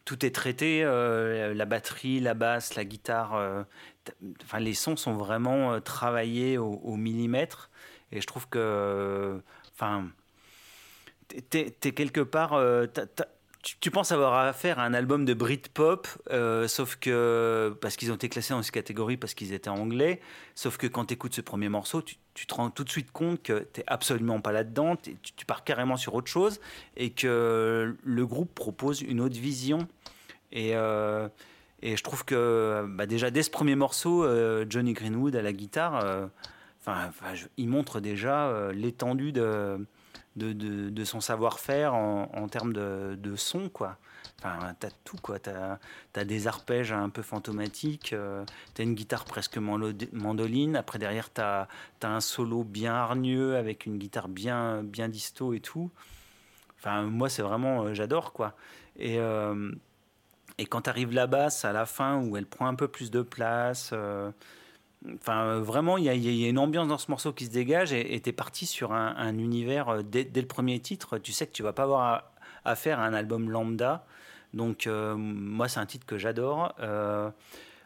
tout est traité, la batterie, la basse, la guitare, t- enfin, les sons sont vraiment travaillés au, au millimètre. Et je trouve que, enfin, t'es- quelque part, t'as- tu, penses avoir affaire à un album de Britpop, euh, sauf que parce qu'ils ont été classés dans cette catégorie parce qu'ils étaient anglais, sauf que quand tu écoutes ce premier morceau, tu, te rends tout de suite compte que tu absolument pas là-dedans, t'es- tu, pars carrément sur autre chose et que le groupe propose une autre vision. Et, euh, je trouve que bah, déjà dès ce premier morceau, euh, Johnny Greenwood à la guitare, euh, enfin, il montre déjà l'étendue de, de, son savoir-faire en, termes de, son, quoi. Enfin, t'as tout, quoi. T'as as des arpèges un peu fantomatiques, euh, t'as une guitare presque mando- mandoline, après derrière t'as as un solo bien hargneux avec une guitare bien, bien disto et tout. Enfin, moi, c'est vraiment, euh, j'adore, quoi. Et, euh, et quand arrive la basse à la fin où elle prend un peu plus de place, Enfin, euh, vraiment, il y, a- une ambiance dans ce morceau qui se dégage et tu es parti sur un, un univers euh, dès, le premier titre. Tu sais que tu vas pas avoir à- à un album lambda. Donc, euh, moi, c'est un titre que j'adore.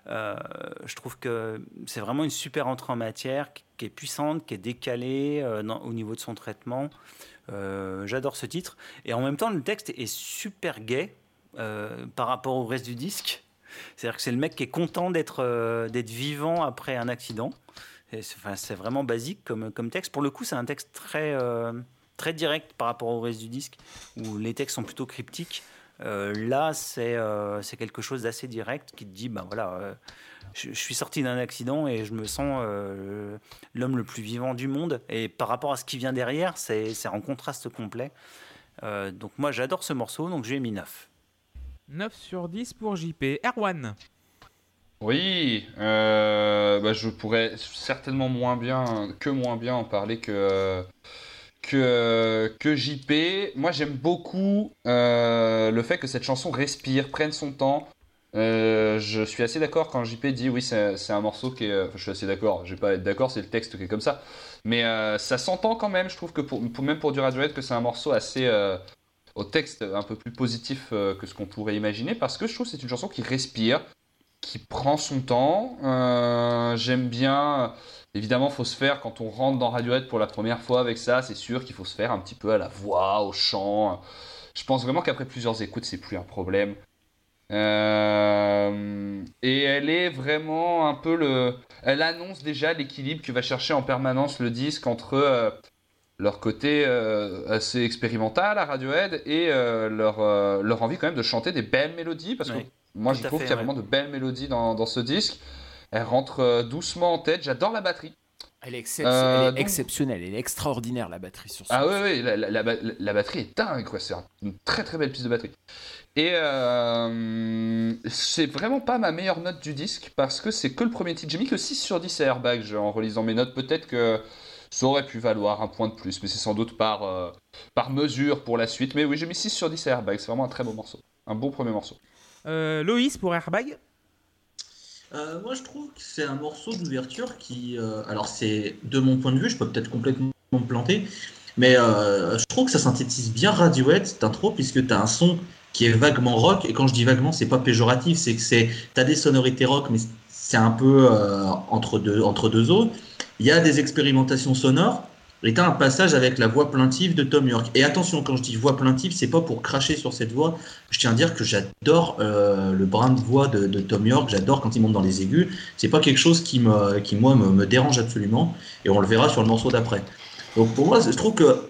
Je trouve que c'est vraiment une super entrée en matière qui- est puissante, qui est décalée au niveau de son traitement. J'adore ce titre. Et en même temps, le texte est super gai par rapport au reste du disque. C'est-à-dire que c'est le mec qui est content d'être euh, vivant après un accident. C'est vraiment basique comme, texte. Pour le coup, c'est un texte très, euh, très direct par rapport au reste du disque, où les textes sont plutôt cryptiques. Euh, là, c'est quelque chose d'assez direct qui te dit, ben voilà, je, suis sorti d'un accident et je me sens l'homme le plus vivant du monde. Et par rapport à ce qui vient derrière, c'est en contraste complet. Donc moi, j'adore ce morceau, donc j'ai mis 9. 9 sur 10 pour JP. Erwan. Oui, euh, bah, je pourrais certainement moins bien, que moins bien en parler que, JP. Moi, j'aime beaucoup euh, le fait que cette chanson respire, prenne son temps. Euh, je suis assez d'accord quand JP dit oui, c'est un morceau qui est. Je suis assez d'accord, je vais pas être d'accord, c'est le texte qui est comme ça. Mais ça s'entend quand même, je trouve que pour, pour- même pour du Radiohead, que c'est un morceau assez. Au texte un peu plus positif euh, que ce qu'on pourrait imaginer, parce que je trouve que c'est une chanson qui respire qui prend son temps. Euh, J'aime bien. Évidemment, faut se faire quand on rentre dans Radiohead pour la première fois avec ça. C'est sûr qu'il faut se faire un petit peu à la voix, au chant. Je pense vraiment qu'après plusieurs écoutes, c'est plus un problème. Euh, et elle est vraiment un peu le. Elle annonce déjà l'équilibre que va chercher en permanence le disque entre leur côté euh, assez expérimental à Radiohead et euh, leur, euh, leur envie quand même de chanter des belles mélodies parce que Oui. moi, je trouve qu'il y a ouais. vraiment de belles mélodies dans, dans ce disque. Elle rentre doucement en tête. J'adore la batterie. Elle est, excep- elle est donc- exceptionnelle, elle est extraordinaire la batterie sur ce Ah oui, oui, la, la- la ba- la batterie est dingue, quoi. C'est un- une très très belle piste de batterie. Et c'est vraiment pas ma meilleure note du disque parce que c'est que le premier titre. J'ai mis que 6 sur 10 à Airbag en relisant mes notes. Peut-être que ça aurait pu valoir un point de plus, mais c'est sans doute par, euh, par mesure pour la suite. Mais oui, j'ai mis 6 sur 10 à Airbag. C'est vraiment un très beau morceau. Un bon premier morceau. Euh, Loïs pour Airbag? Euh, moi, je trouve que c'est un morceau d'ouverture qui. euh, alors, c'est de mon point de vue, je peux peut-être complètement me planter, mais euh, je trouve que ça synthétise bien Radiohead cette intro, puisque tu as un son qui est vaguement rock, et quand je dis vaguement, c'est pas péjoratif, c'est que c'est. Tu as des sonorités rock, mais c'est un peu euh, entre, deux, entre deux eaux. Il y a des expérimentations sonores. Et t'as un passage avec la voix plaintive de Tom York. Et attention, quand je dis voix plaintive, c'est pas pour cracher sur cette voix. Je tiens à dire que j'adore euh, le brin de voix de, Tom York. J'adore quand il monte dans les aigus. C'est pas quelque chose qui, moi, me, me dérange absolument. Et on le verra sur le morceau d'après. Donc pour moi, je trouve que,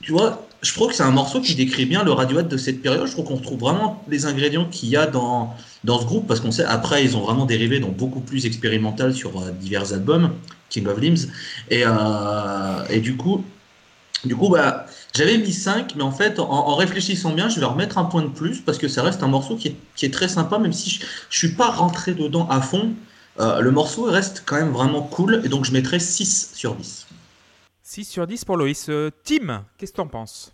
tu vois, je trouve que c'est un morceau qui décrit bien le Radiohead de cette période. Je trouve qu'on retrouve vraiment les ingrédients qu'il y a dans, dans ce groupe, parce qu'on sait, après, ils ont vraiment dérivé dans beaucoup plus expérimental sur euh, divers albums, King of Limbs. Et, euh, et du coup, du coup bah, j'avais mis 5, mais en fait, en, en réfléchissant bien, je vais remettre un point de plus, parce que ça reste un morceau qui est, qui est très sympa, même si je, je suis pas rentré dedans à fond. Euh, le morceau reste quand même vraiment cool, et donc je mettrai 6 sur 10. 6 sur 10 pour Loïs. Euh, Tim, qu'est-ce que t'en penses?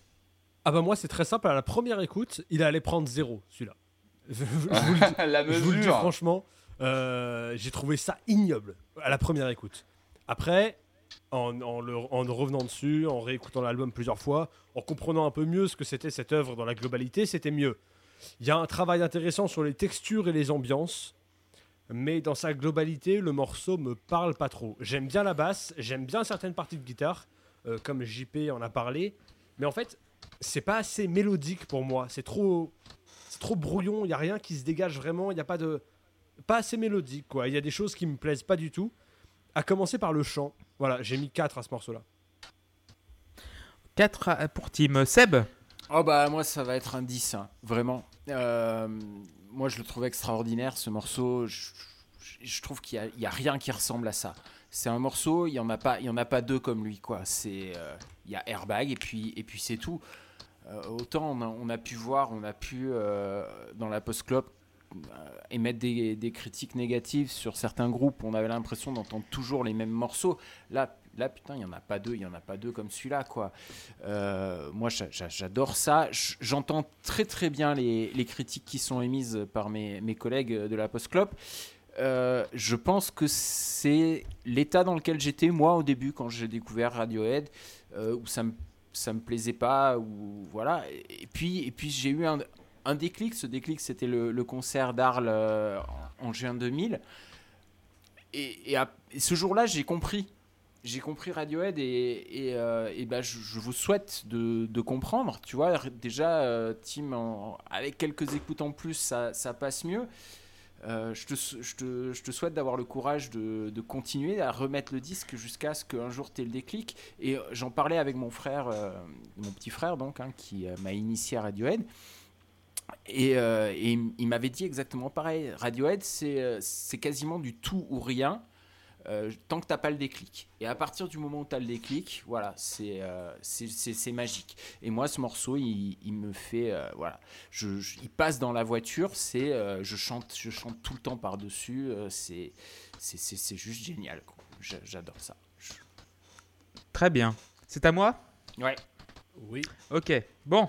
Ah bah moi c'est très simple, à la première écoute, il allait prendre zéro celui-là. Je, (laughs) je vous le (laughs) dis, la je vous le dis mesure. franchement, euh, j'ai trouvé ça ignoble à la première écoute. Après, en, revenant dessus, en réécoutant l'album plusieurs fois, en comprenant un peu mieux ce que c'était cette œuvre dans la globalité, c'était mieux. Il y a un travail intéressant sur les textures et les ambiances, mais dans sa globalité, le morceau me parle pas trop. J'aime bien la basse, j'aime bien certaines parties de guitare, euh, comme JP en a parlé, mais en fait, c'est pas assez mélodique pour moi. C'est trop, c'est trop brouillon. Il y a rien qui se dégage vraiment. Il y a pas de, pas assez mélodique quoi. Il y a des choses qui me plaisent pas du tout. À commencer par le chant. Voilà, j'ai mis 4 à ce morceau-là. 4 pour Tim. Seb Oh bah moi ça va être un 10, hein, vraiment. Euh, moi je le trouve extraordinaire ce morceau. Je, je- je trouve qu'il n'y a, rien qui ressemble à ça. C'est un morceau, il n'y en, a pas- il y en a pas deux comme lui. quoi. C'est euh, Il y a Airbag et puis, et puis c'est tout. Euh, autant on a, on a pu voir, on a pu euh, dans la post-club euh, émettre des, critiques négatives sur certains groupes. On avait l'impression d'entendre toujours les mêmes morceaux. Là, là putain, il n'y en a pas deux, il n'y en a pas deux comme celui-là. quoi. Euh, moi, j'a- j'a- j'adore ça. J'entends très très bien les, critiques qui sont émises par mes, collègues de la Post-Club. Euh, je pense que c'est l'état dans lequel j'étais moi au début quand j'ai découvert Radiohead, euh, où ça me ça me plaisait pas, ou voilà. Et puis et puis j'ai eu un un déclic. Ce déclic, c'était le, concert d'Arles euh, en, juin 2000. Et, ce jour-là, j'ai compris. J'ai compris Radiohead et, et, euh, ben, je, vous souhaite de, comprendre. Tu vois, déjà, euh, Tim, avec quelques écoutes en plus, ça, passe mieux. Je, te, souhaite d'avoir le courage de, continuer à remettre le disque jusqu'à ce qu'un jour tu aies le déclic. Et j'en parlais avec mon frère, mon petit frère donc, hein, qui m'a initié à Radiohead. Et, euh, et il m'avait dit exactement pareil. Radiohead, c'est euh, c'est quasiment du tout ou rien. euh, tant que t'as pas le déclic. Et à partir du moment où tu as le déclic, voilà, c'est euh, c'est- c'est c'est magique. Et moi, ce morceau, il, il me fait, euh, voilà, je, je- il passe dans la voiture, c'est, euh, je chante, je chante tout le temps par dessus, c'est, c'est, juste génial. J'adore ça. Je- Très bien. C'est à moi? Ouais. Oui. Ok. Bon.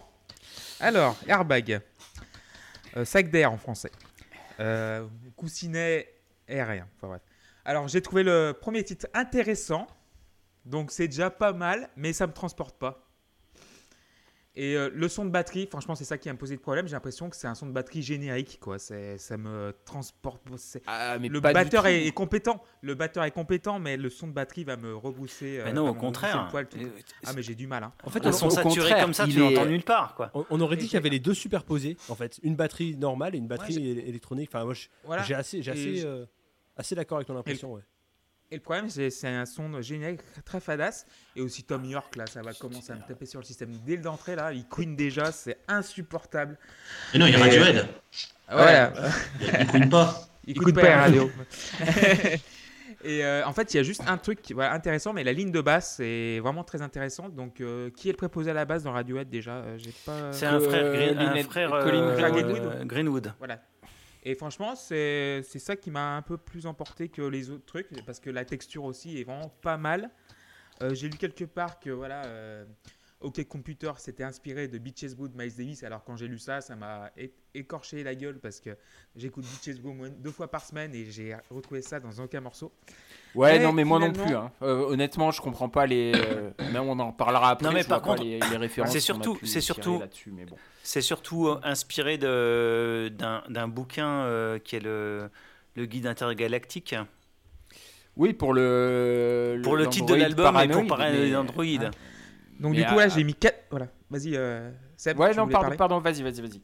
Alors, airbag. Euh, sac d'air en français. Euh, coussinet aérien. Alors, j'ai trouvé le premier titre intéressant. Donc, c'est déjà pas mal, mais ça me transporte pas. Et euh, le son de batterie, franchement, c'est ça qui a me posé de problème. J'ai l'impression que c'est un son de batterie générique, quoi. Ça me transporte. Ah, mais Le pas du batteur tout. est, est compétent. Le batteur est compétent, mais le son de batterie va me rebrousser. euh, Mais non, au contraire. le poil, tout. Ah, mais j'ai du mal. Hein. En fait, Un on, son saturé comme ça, tu l'entends est- nulle part, quoi. on- on aurait dit qu'il y avait les deux superposés, en fait. Une batterie normale et une batterie électronique. Enfin, moi, Voilà. j'ai assez, j'ai Et assez, euh, assez d'accord avec ton impression. ouais. Et le problème, c'est c'est un son génial, très fadass. Et aussi Tom York, là, ça va commencer à me taper sur le système. Dès l'entrée, là, il queen déjà, c'est insupportable. Mais non, il y a Radiohead. Voilà, Il couine pas. (laughs) il coûte pas la radio. (laughs) Et euh, en fait, il y a juste un truc qui- voilà, intéressant, mais la ligne de basse est vraiment très intéressante. Donc, euh, qui est le préposé à la basse dans Radiohead déjà Euh, J'ai pas. C'est un frère, euh, Green- un frère Colin Greenwood. Greenwood. Voilà. Et franchement, c'est ça qui m'a un peu plus emporté que les autres trucs, parce que la texture aussi est vraiment pas mal. Euh, J'ai lu quelque part que voilà, euh, OK Computer s'était inspiré de Beaches Boot Miles Davis. Alors quand j'ai lu ça, ça m'a écorché la gueule parce que j'écoute Beaches moins deux fois par semaine et j'ai retrouvé ça dans aucun morceau. Ouais, Mais non, mais moi non plus. hein. Euh, honnêtement, je comprends pas les. euh, même on en parlera après. Non, mais je par contre, les, les références. c'est surtout- c'est surtout- là-dessus, mais bon. C'est surtout euh, inspiré de- d'un bouquin euh, qui est le, le guide intergalactique. Oui, pour le. Pour le titre de l'album et pour Paranoid, parler mais- d'Android. Ouais. Donc Mais du coup là, à- j'ai mis quatre. Voilà, vas-y. Euh, Seb, Ouais, tu non, pardon, pardon, vas-y, vas-y, vas-y.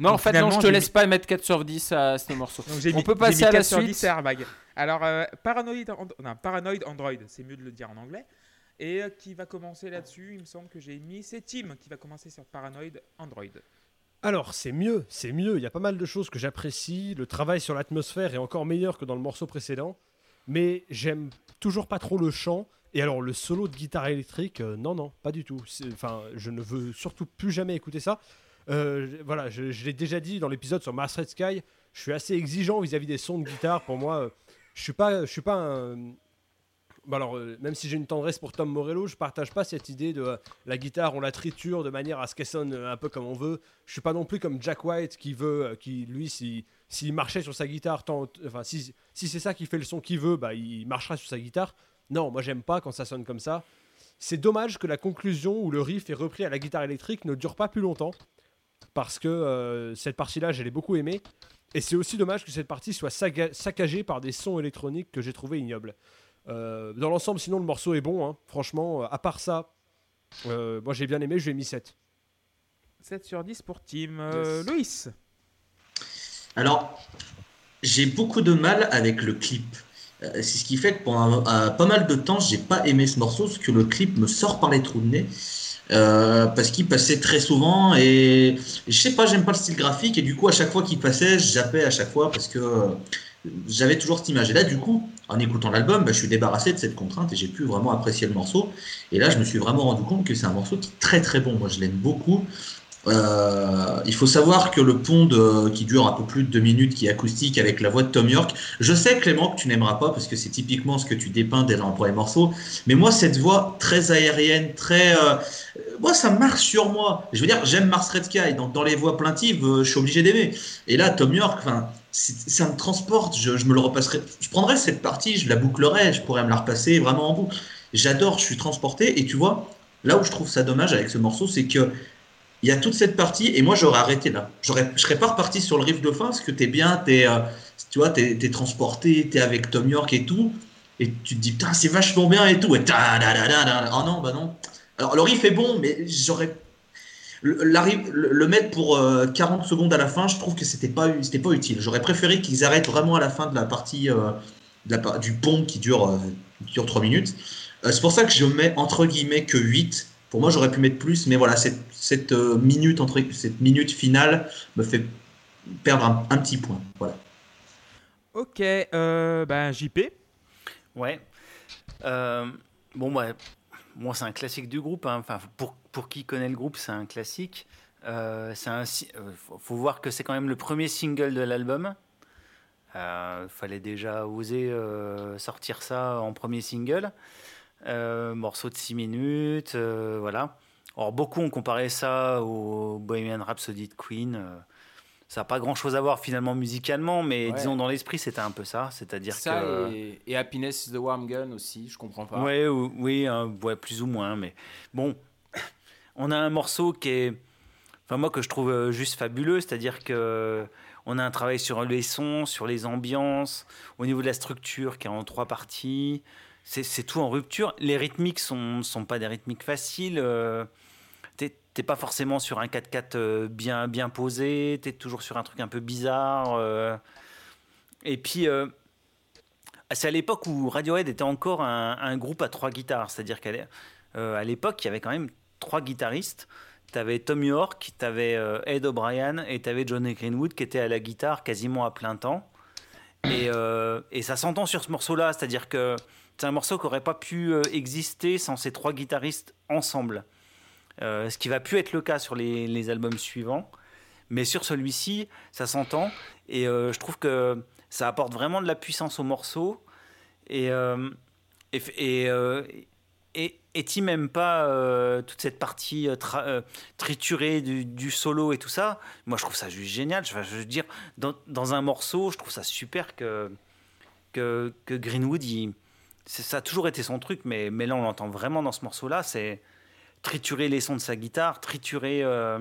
Non, Donc, en fait, non, je te laisse mis- pas mettre 4 sur 10 à ce morceau. Donc, On mis- peut passer mis à la 4 sur suite. 10 Airbag. Alors, euh, Paranoid, And- non, Paranoid Android, c'est mieux de le dire en anglais. Et euh, qui va commencer là-dessus Il me semble que j'ai mis. C'est Tim qui va commencer sur Paranoid Android. Alors, c'est mieux, c'est mieux. Il y a pas mal de choses que j'apprécie. Le travail sur l'atmosphère est encore meilleur que dans le morceau précédent. Mais j'aime toujours pas trop le chant. Et alors, le solo de guitare électrique, euh, non, non, pas du tout. Enfin, je ne veux surtout plus jamais écouter ça. Euh, voilà, je, l'ai déjà dit dans l'épisode sur Mars Red Sky. Je suis assez exigeant vis-à-vis des sons de guitare. Pour moi, euh, je suis pas, je suis pas un. Alors, même si j'ai une tendresse pour Tom Morello, je partage pas cette idée de la guitare, on la triture de manière à ce qu'elle sonne un peu comme on veut. Je suis pas non plus comme Jack White qui veut, qui lui, si- s'il marchait sur sa guitare, enfin, si, si c'est ça qui fait le son qu'il veut, bah, il marchera sur sa guitare. Non, moi j'aime pas quand ça sonne comme ça. C'est dommage que la conclusion où le riff est repris à la guitare électrique ne dure pas plus longtemps. Parce que euh, cette partie-là, je l'ai beaucoup aimée. Et c'est aussi dommage que cette partie soit saccagée par des sons électroniques que j'ai trouvé ignobles. Euh, dans l'ensemble, sinon, le morceau est bon. hein. Franchement, euh, à part ça, euh, moi j'ai bien aimé, je lui ai mis 7. 7 sur 10 pour Tim. Euh, Yes. Loïs Alors, j'ai beaucoup de mal avec le clip. Euh, C'est ce qui fait que pendant un- pas mal de temps, j'ai pas aimé ce morceau, parce que le clip me sort par les trous de nez. Euh, parce qu'il passait très souvent et je sais pas, j'aime pas le style graphique et du coup à chaque fois qu'il passait, je zappais à chaque fois parce que euh, j'avais toujours cette image. Et là du coup, en écoutant l'album, bah, je suis débarrassé de cette contrainte et j'ai pu vraiment apprécier le morceau. Et là, je me suis vraiment rendu compte que c'est un morceau qui est très très bon. Moi, je l'aime beaucoup. Euh, il faut savoir que le pont qui dure un peu plus de deux minutes, qui est acoustique avec la voix de Tom York, je sais Clément que tu n'aimeras pas parce que c'est typiquement ce que tu dépeins dès le premier morceau, mais moi cette voix très aérienne, très, euh, moi ça marche sur moi. Je veux dire, j'aime Mars Red Sky, donc dans les voix plaintives, euh, je suis obligé d'aimer. Et là, Tom York, ça me transporte. Je, me le repasserai, je prendrais cette partie, je la bouclerais, je pourrais me la repasser vraiment en boucle. J'adore, je suis transporté. Et tu vois, là où je trouve ça dommage avec ce morceau, c'est que il y a toute cette partie, et moi j'aurais arrêté là. Je serais pas reparti sur le riff de fin parce que t'es bien, t'es, euh, tu vois, t'es, t'es transporté, t'es avec Tom York et tout, et tu te dis putain c'est vachement bien et tout, et ta da da da da. Oh non, bah non. Alors le riff est bon, mais j'aurais le, mettre pour euh, 40 secondes à la fin, je trouve que c'était pas, pas utile. J'aurais préféré qu'ils arrêtent vraiment à la fin de la partie euh, du pont qui dure, euh, qui dure 3 minutes. Euh, c'est pour ça que je mets entre guillemets que 8. Pour moi, j'aurais pu mettre plus, mais voilà, cette, cette, euh, minute, entre, cette minute finale me fait perdre un, un petit point. Voilà. Ok, euh, ben JP. Ouais. Euh, bon, bah, moi, c'est un classique du groupe. hein. Enfin, pour, pour qui connaît le groupe, c'est un classique. Euh, c'est un, euh, faut, voir que c'est quand même le premier single de l'album. Il fallait déjà oser euh, sortir ça en premier single. Euh, morceau de 6 minutes, euh, voilà. Alors, beaucoup ont comparé ça au Bohemian Rhapsody de Queen. euh, ça n'a pas grand chose à voir finalement musicalement, mais Ouais. disons dans l'esprit, c'était un peu ça. C'est-à-dire que. et, et Happiness is the Warm Gun aussi, je comprends pas. Ouais, ou- oui, ouais, plus ou moins, mais bon, (coughs) on a un morceau qui est, enfin moi que je trouve euh, juste fabuleux, c'est-à-dire que on a un travail sur les sons, sur les ambiances, au niveau de la structure qui est en trois parties. C'est tout en rupture. Les rythmiques sont sont pas des rythmiques faciles. euh, T'es pas forcément sur un 4-4 euh, bien bien posé. T'es toujours sur un truc un peu bizarre. euh. Et puis euh, c'est à l'époque où Radiohead était encore un, un groupe à trois guitares. C'est-à-dire qu'à l'époque, il y avait quand même trois guitaristes. Tu avais Tom York, tu avais Ed O'Brien et tu avais Johnny Greenwood qui était à la guitare quasiment à plein temps. Et, et ça s'entend sur ce morceau-là. C'est-à-dire que c'est un morceau qui n'aurait pas pu euh, exister sans ces trois guitaristes ensemble. Euh, ce qui va plus être le cas sur les, albums suivants. Mais sur celui-ci, ça s'entend. Et euh, je trouve que ça apporte vraiment de la puissance au morceau. Et, euh, et, et, et, et même pas euh, toute cette partie tra- euh, triturée du, du solo et tout ça. Moi, je trouve ça juste génial. Je, je veux dire, dans, dans un morceau, je trouve ça super que, que, que Greenwood, il- ça a toujours été son truc, mais, mais là, on l'entend vraiment dans ce morceau-là. C'est triturer les sons de sa guitare, triturer. euh,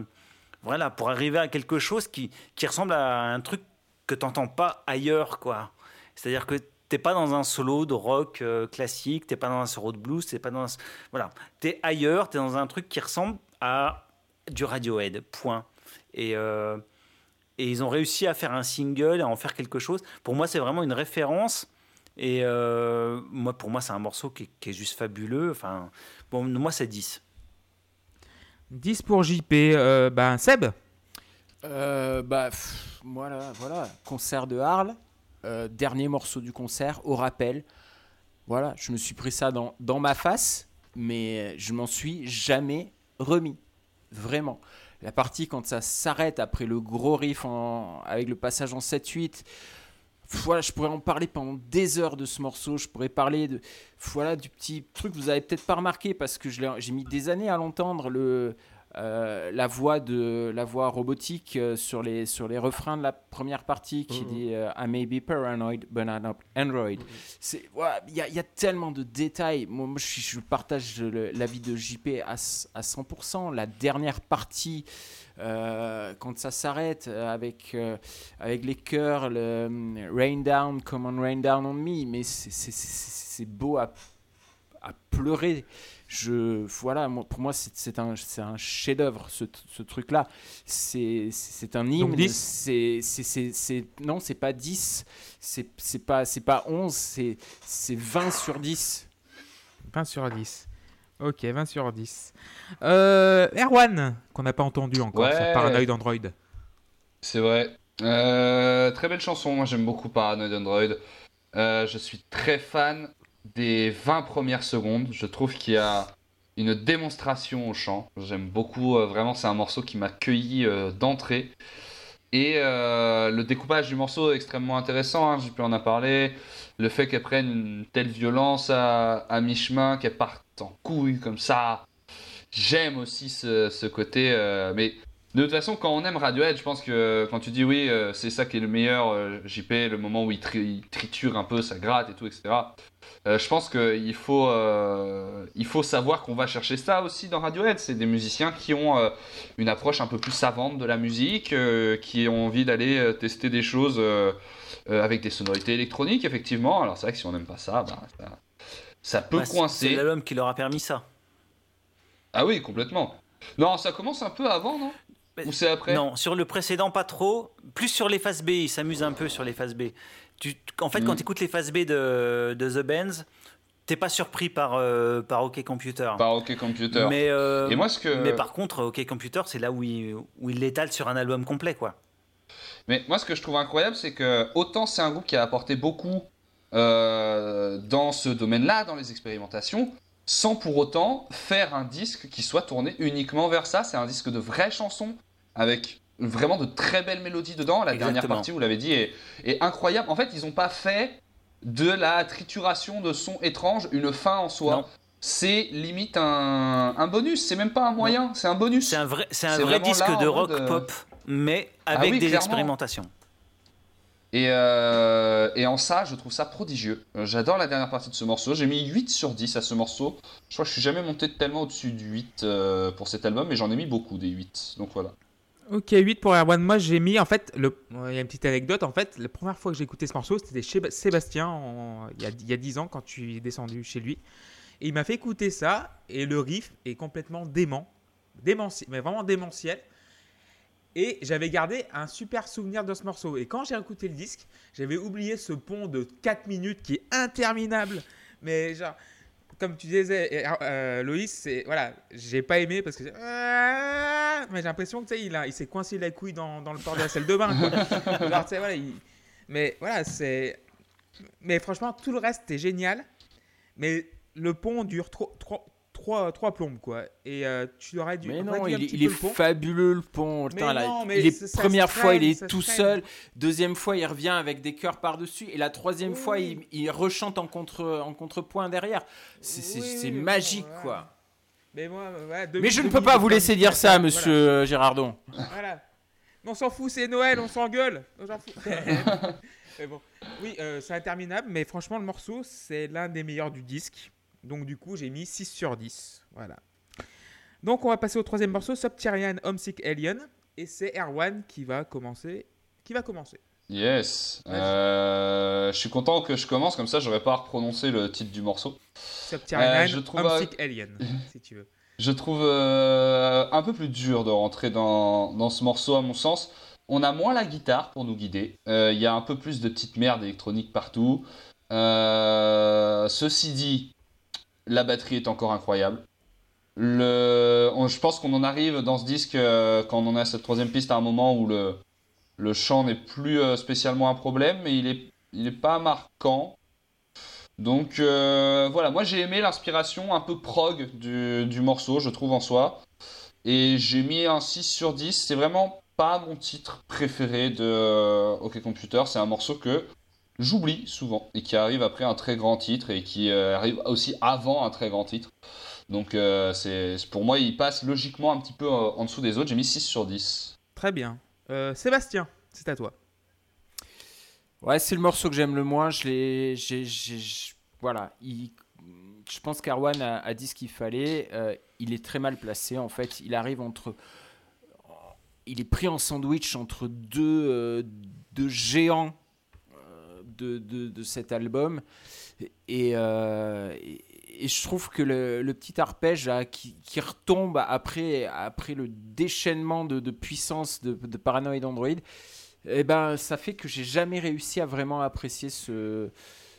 voilà, pour arriver à quelque chose qui, qui ressemble à un truc que t'entends pas ailleurs, quoi. C'est-à-dire que t'es pas dans un solo de rock euh, classique, t'es pas dans un solo de blues, t'es pas dans un... Voilà, t'es ailleurs, t'es dans un truc qui ressemble à du Radiohead, point. Et, euh, et ils ont réussi à faire un single, à en faire quelque chose. Pour moi, c'est vraiment une référence. Et euh, moi, pour moi, c'est un morceau qui est, qui est juste fabuleux. Enfin, bon, moi, c'est 10. 10 pour JP. Euh, ben Seb? Euh, bah, pff, voilà, voilà. Concert de Arles. euh, dernier morceau du concert, au rappel. Voilà, je me suis pris ça dans, dans ma face, mais je m'en suis jamais remis. Vraiment. La partie quand ça s'arrête après le gros riff en- avec le passage en 7-8. Voilà, je pourrais en parler pendant des heures de ce morceau. Je pourrais parler de, voilà, du petit truc que vous avez peut-être pas remarqué parce que j'ai mis des années à l'entendre. Le, euh, la voix de la voix robotique euh, sur les sur les refrains de la première partie qui Mhm. dit euh, I may be paranoid but I'm not android. C'est voilà, il y, a- y a tellement de détails. Moi, moi, je, je partage l'avis de JP à, à 100%. La dernière partie euh, quand ça s'arrête euh, avec euh, avec les chœurs, le euh, Rain Down, Come on Rain Down on Me, mais c'est- beau à à pleurer. Je, voilà, moi- pour moi, c'est un, un chef-d'œuvre, ce, ce truc-là. C'est un hymne. 10? c'est Non, c'est pas 10, c'est pas, pas 11, c'est c'est 20 sur 10. 20 sur 10. Ok, 20 sur 10. Euh, Erwan, qu'on n'a pas entendu encore Ouais. sur Paranoid Android. C'est vrai. Euh, très belle chanson, moi j'aime beaucoup Paranoid Android. Euh, je suis très fan des 20 premières secondes. Je trouve qu'il y a une démonstration au chant. J'aime beaucoup, vraiment c'est un morceau qui m'a cueilli d'entrée. Et euh, le découpage du morceau est extrêmement intéressant, hein, j'ai pu en a parlé. Le fait qu'elle prenne une telle violence à, à mi-chemin, qu'elle parte en couille comme ça. J'aime aussi ce, côté, euh, mais De toute façon, quand on aime Radiohead, je pense que quand tu dis oui, euh, c'est ça qui est le meilleur euh, JP, le moment où il, tri- triture un peu, ça gratte et tout, etc. euh, je pense qu'il faut, il faut savoir qu'on va chercher ça aussi dans Radiohead. C'est des musiciens qui ont une approche un peu plus savante de la musique, qui ont envie d'aller tester des choses avec des sonorités électroniques, effectivement. Alors c'est vrai que si on n'aime pas ça, bah, ça, ça peut Bah, c'est- coincer. C'est l'album qui leur a permis ça. Ah oui, complètement. Non, ça commence un peu avant, non? Ou c'est après? Non, sur le précédent, pas trop. Plus sur les phases B, ils s'amusent un peu sur les phases B. Tu, en fait, quand Mm. tu écoutes les phases B de, de The Bands, t'es pas surpris par, euh, par OK Computer. Par OK Computer. Mais, euh, Et moi, ce que. mais par contre, OK Computer, c'est là où il, où il l'étale sur un album complet, quoi. Mais moi, ce que je trouve incroyable, c'est que autant c'est un groupe qui a apporté beaucoup euh, dans ce domaine-là, dans les expérimentations, sans pour autant faire un disque qui soit tourné uniquement vers ça. C'est un disque de vraies chansons avec vraiment de très belles mélodies dedans. La dernière partie, vous l'avez dit, est, est incroyable. En fait, ils n'ont pas fait de la trituration de sons étranges une fin en soi. Non. C'est limite un, un bonus. C'est même pas un moyen, c'est un bonus. C'est un vrai, c'est un C'est vrai vraiment disque de rock euh, pop, mais Ah avec oui, des clairement. expérimentations. Et, euh, et en ça, je trouve ça prodigieux. Euh, J'adore la dernière partie de ce morceau. J'ai mis 8 sur 10 à ce morceau. Je crois que je suis jamais monté tellement au-dessus du 8 euh, pour cet album, mais j'en ai mis beaucoup des 8. Donc voilà. Ok, 8 pour Erwan. Moi, j'ai mis, en fait, le... il y a une petite anecdote. En fait, la première fois que j'ai écouté ce morceau, c'était chez Ba- Sébastien, en- il, y a, il y a 10 ans, quand je suis descendu chez lui. Et il m'a fait écouter ça, et le riff est complètement dément. Démentiel, mais vraiment démentiel. Et j'avais gardé un super souvenir de ce morceau. Et quand j'ai écouté le disque, j'avais oublié ce pont de 4 minutes qui est interminable. Mais genre, comme tu disais, euh, euh, Loïs, c'est voilà, j'ai pas aimé parce que Ah mais j'ai l'impression que tu sais, il, a- il s'est coincé la couille dans, dans le port de la salle de bain. Quoi. (laughs) Genre, tu sais, voilà, il- mais voilà, c'est. Mais franchement, tout le reste est génial. Mais le pont dure 3 plombes, quoi. Et euh, tu aurais dû. Mais non, il, est- il le fabuleux le pont. Mais là, non, mais il est ça- ça première fois, il est tout traîne. seul. Deuxième fois, il revient avec des chœurs par-dessus. Et la troisième fois, il, rechante en, contre, en contrepoint derrière. C'est Oui, bon, magique, voilà. quoi. Mais moi, Mais je ne peux pas vous laisser dire ça, monsieur euh, Gérardon. Voilà. On s'en fout, c'est Noël, on s'engueule. On s'en fout. (laughs) Mais bon. Oui, euh, c'est interminable, mais franchement, le morceau, c'est l'un des meilleurs du disque. Donc, du coup, j'ai mis 6 sur 10. Voilà. Donc, on va passer au troisième morceau, Subterranean Homesick Alien. Et c'est Erwan qui va commencer. Qui va commencer Yes. Euh, je suis content que je commence, comme ça j'aurais pas à reprononcer le titre du morceau. Subterranean Euh, je trouve, Homesick Alien, si tu veux. (laughs) Je trouve euh, un peu plus dur de rentrer dans, dans ce morceau à mon sens. On a moins la guitare pour nous guider. Euh, Il y a un peu plus de petites merdes électroniques partout. Euh, ceci dit, la batterie est encore incroyable. Le, je pense qu'on en arrive dans ce disque euh, quand on à cette troisième piste à un moment où le, le chant n'est plus euh, spécialement un problème, mais il est, il est pas marquant. Donc euh, voilà, moi j'ai aimé l'inspiration un peu prog du, du morceau, je trouve en soi. Et j'ai mis un 6 sur 10. C'est vraiment pas mon titre préféré de OK Computer. C'est un morceau que j'oublie souvent et qui arrive après un très grand titre et qui euh, arrive aussi avant un très grand titre. Donc euh, c'est pour moi, il passe logiquement un petit peu euh, en dessous des autres. J'ai mis 6 sur 10. Très bien. Euh, Sébastien, c'est à toi. Ouais, c'est le morceau que j'aime le moins. Je l'ai, voilà. il- je pense qu'Arwan a, a dit ce qu'il fallait. Euh, il est très mal placé en fait. Il arrive entre, il est pris en sandwich entre deux, euh, deux géants de, de, cet album. Et, euh, et, et je trouve que le, petit arpège qui, qui retombe après, après le déchaînement de, de puissance de, de Paranoid Android, eh ben, ça fait que j'ai jamais réussi à vraiment apprécier ce,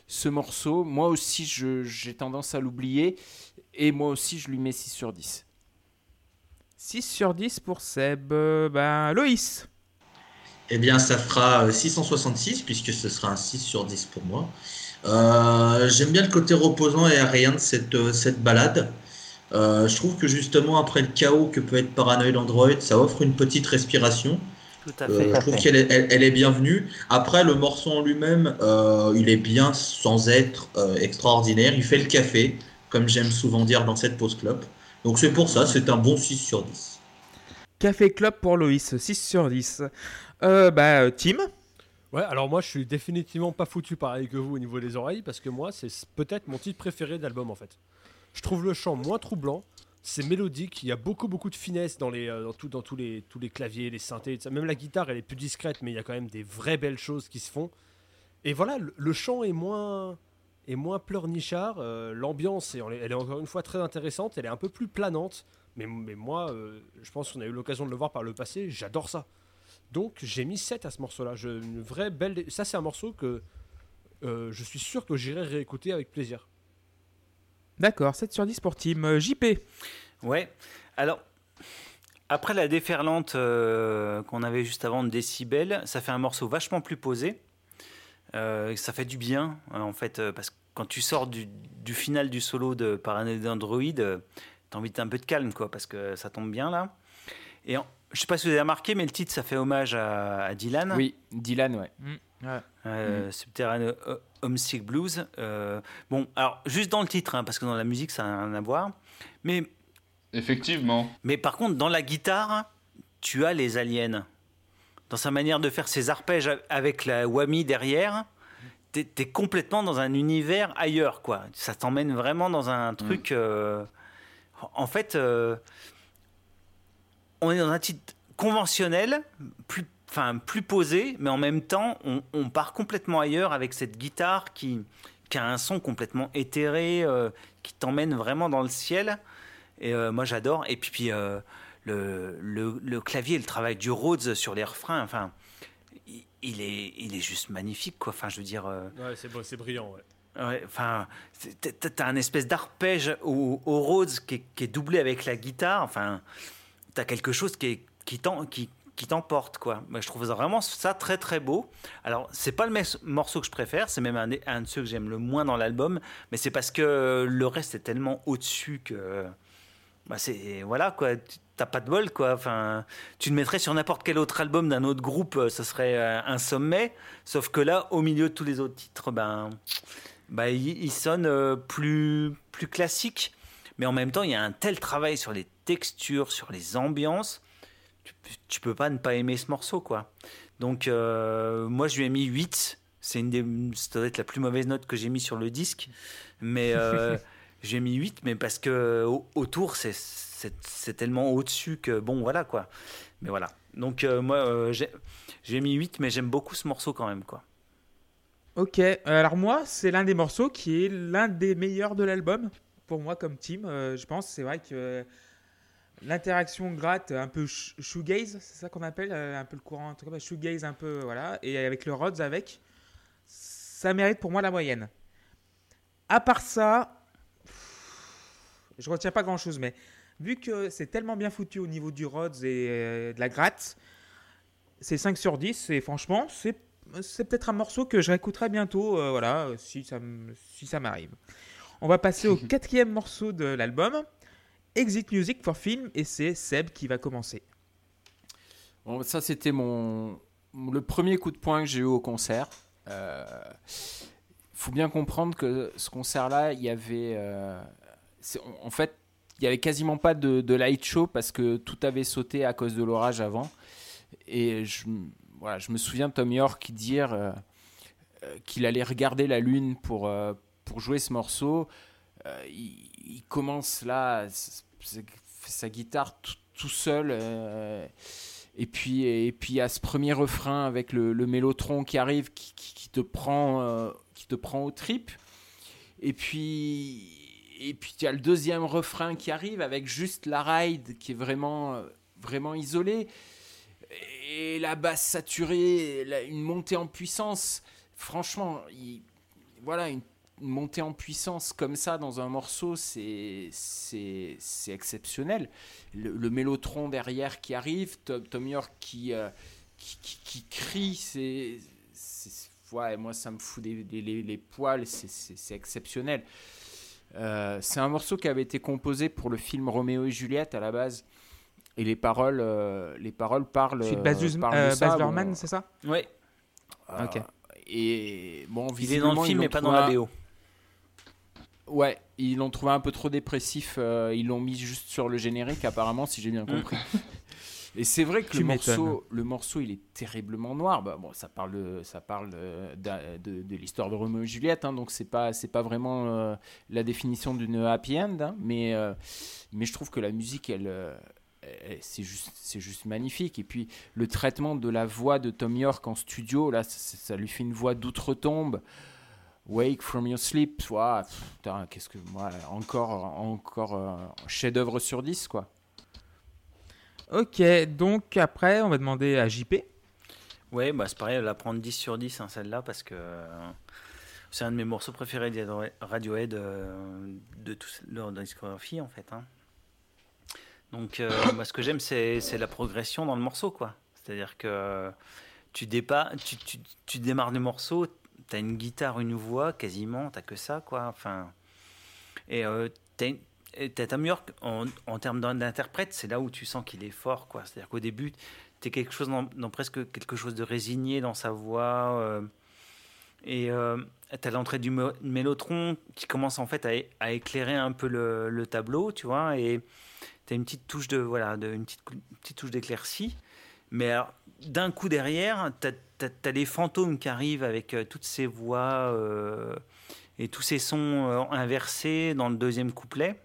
ce morceau. Moi aussi, j'ai tendance à l'oublier. Et moi aussi, je lui mets 6 sur 10. 6 sur 10 pour Seb. Euh, ben, Loïs. Eh bien, ça fera euh, 666, puisque ce sera un 6 sur 10 pour moi. Euh, J'aime bien le côté reposant et aérien de cette, euh, cette balade. Euh, je trouve que justement, après le chaos que peut être Paranoid Android, ça offre une petite respiration. Tout à Euh, fait. je trouve qu'elle est, elle, elle est bienvenue. Après, le morceau en lui-même, euh, il est bien sans être euh, extraordinaire. Il fait le café, comme j'aime souvent dire dans cette pause clope. Donc c'est pour ça, c'est un bon 6 sur 10. Café Club pour Loïs, 6 sur 10. Euh, bah, Tim Ouais, alors moi je suis définitivement pas foutu pareil que vous au niveau des oreilles parce que moi c'est peut-être mon titre préféré d'album en fait. Je trouve le chant moins troublant, c'est mélodique, il y a beaucoup beaucoup de finesse dans les euh, dans, tout, dans tous les tous les claviers, les synthés, même la guitare elle est plus discrète mais il y a quand même des vraies belles choses qui se font. Et voilà, le, chant est moins est moins pleurnichard, euh, l'ambiance elle est encore une fois très intéressante, elle est un peu plus planante. Mais, mais moi, euh, je pense qu'on a eu l'occasion de le voir par le passé, j'adore ça. Donc j'ai mis 7 à ce morceau-là. Une vraie belle. Ça, c'est un morceau que euh, je suis sûr que j'irai réécouter avec plaisir. D'accord, 7 sur 10 pour Tim. Euh, JP Ouais. Alors, après la déferlante euh, qu'on avait juste avant de Décibel, ça fait un morceau vachement plus posé. Euh, ça fait du bien, en fait, euh, parce que quand tu sors du, du final du solo de Paranoid Android, euh, t'as envie d'un peu de calme, quoi, parce que ça tombe bien là. Et en- je sais pas si vous avez remarqué, mais le titre, ça fait hommage à, à Dylan. Oui, Dylan, ouais. Euh, Subterranean euh, Homesick Blues. Euh, bon, alors, juste dans le titre, hein, parce que dans la musique, ça n'a rien à voir. Mais Effectivement. mais par contre, dans la guitare, tu as les aliens. Dans sa manière de faire ses arpèges avec la whammy derrière, t'es es complètement dans un univers ailleurs, quoi. Ça t'emmène vraiment dans un truc. euh, En fait, euh, on est dans un titre conventionnel, plus, enfin, plus posé, mais en même temps, on, on part complètement ailleurs avec cette guitare qui, qui a un son complètement éthéré, euh, qui t'emmène vraiment dans le ciel. Et euh, moi, j'adore. Et puis, puis, euh, le, le, le clavier, le travail du Rhodes sur les refrains, enfin, il, il est, il est juste magnifique, quoi. Enfin, je veux dire. Ouais, c'est c'est brillant. Ouais. Ouais, enfin, t'as- t'as un espèce d'arpège au, au Rhodes qui est, qui est doublé avec la guitare. Enfin, t'as quelque chose qui est- qui qui, qui t'emporte, quoi. Moi, je trouve vraiment ça très très beau. Alors, c'est pas le morceau que je préfère, c'est même un, un de ceux que j'aime le moins dans l'album, mais c'est parce que le reste est tellement au-dessus que. Bah, c'est voilà quoi, t'as pas de bol quoi. Enfin, tu le mettrais sur n'importe quel autre album d'un autre groupe, euh, ce serait euh, un sommet. Sauf que là, au milieu de tous les autres titres, ben, bah, il, il sonne euh, plus, plus classique. Mais en même temps, il y a un tel travail sur les textures, sur les ambiances. Tu, tu peux pas ne pas aimer ce morceau, quoi. Donc, euh, moi, je lui ai mis 8. C'est une des, ça doit être la plus mauvaise note que j'ai mis sur le disque. Mais euh, (laughs) j'ai mis 8, mais parce que au- autour, c'est, c'est, c'est tellement au-dessus que, bon, voilà, quoi. Mais voilà. Donc, euh, moi, euh, j'ai, j'ai mis 8, mais j'aime beaucoup ce morceau quand même, quoi. Ok, alors moi, c'est l'un des morceaux qui est l'un des meilleurs de l'album. Pour moi, comme team, euh, je pense. C'est vrai que l'interaction gratte, un peu sh- shoegaze, c'est ça qu'on appelle, euh, un peu le courant, en tout cas, shoegaze un peu, voilà, et avec le Rhodes avec, ça mérite pour moi la moyenne. À part ça, je retiens pas grand chose, mais vu que c'est tellement bien foutu au niveau du Rhodes et euh, de la gratte, c'est 5 sur 10 et franchement, c'est c'est peut-être un morceau que je réécouterai bientôt, euh, voilà, euh, si ça, me- si ça m'arrive. On va passer au (laughs) quatrième morceau de l'album, Exit Music for Film, et c'est Seb qui va commencer. Ça, c'était mon le premier coup de poing que j'ai eu au concert. Il faut bien comprendre que ce concert-là, il y avait. euh, en fait, il y avait quasiment pas de, de light show parce que tout avait sauté à cause de l'orage avant. Et je, voilà, je me souviens de Tom York dire euh, euh, qu'il allait regarder la lune pour, euh, pour jouer ce morceau. Euh, il, commence là, sa guitare tout, seul. euh, et puis, et puis a ce premier refrain avec le, le mélotron qui arrive, qui, qui- te prend, euh, qui te prend aux tripes. Et puis, et puis il y a le deuxième refrain qui arrive avec juste la ride qui est vraiment, euh, vraiment isolée. Et la basse saturée, une montée en puissance. Franchement, il- voilà, une montée en puissance comme ça dans un morceau, c'est c'est c'est exceptionnel. Le, le mélotron derrière qui arrive, Tom, Tom York qui, euh, qui, qui, qui crie, c'est. c'est- Ouais, moi ça me fout des, des- les, les poils, c'est- c'est c'est exceptionnel. Euh, c'est un morceau qui avait été composé pour le film Roméo et Juliette à la base. Et les paroles, euh, les paroles parlent. De Baz, Baz c'est ça? Euh, Ok. Et bon, il est dans visiblement, le film, mais pas dans la un- BO. Ouais, ils l'ont trouvé un peu trop dépressif. euh, ils l'ont mis juste sur le générique, apparemment, si j'ai bien compris. (laughs) Et c'est vrai que Tu le morceau, le morceau, il est terriblement noir. Bah, bon, ça parle, de, ça parle euh, de, de l'histoire de Roméo et Juliette, hein, donc c'est pas, c'est pas vraiment euh, la définition d'une happy end, hein, mais, euh, mais je trouve que la musique, elle, elle- c'est juste, c'est juste magnifique. Et puis le traitement de la voix de Tom York en studio, là, ça, ça lui fait une voix d'outre-tombe. Wake from your sleep, putain, qu'est-ce que moi, encore, encore euh, chef-d'œuvre sur 10, quoi. Ok, donc après, on va demander à JP. Ouais, bah c'est pareil, elle va prendre 10 sur 10 hein, celle-là parce que euh, c'est un de mes morceaux préférés de Radiohead euh, de toute leur discographie en fait. hein. Donc euh, (coughs) bah, ce que j'aime c'est c'est la progression dans le morceau quoi. C'est-à-dire que tu, dépa tu, tu, tu démarres le morceau, tu as une guitare, une voix quasiment, t'as que ça quoi. Enfin, et euh, t'as t'as Tom York en, termes d'in- d'interprète, c'est là où tu sens qu'il est fort quoi. C'est-à-dire qu'au début t'es quelque chose dans, presque quelque chose de résigné dans sa voix euh, et euh, t'as l'entrée du mélotron qui commence en fait à, éclairer un peu le, le tableau tu vois et t'as une petite touche de voilà de, une petite, petite touche d'éclaircie mais alors, d'un coup derrière t'as as, les fantômes qui arrivent avec euh, toutes ces voix euh, et tous ces sons euh, inversés dans le deuxième couplet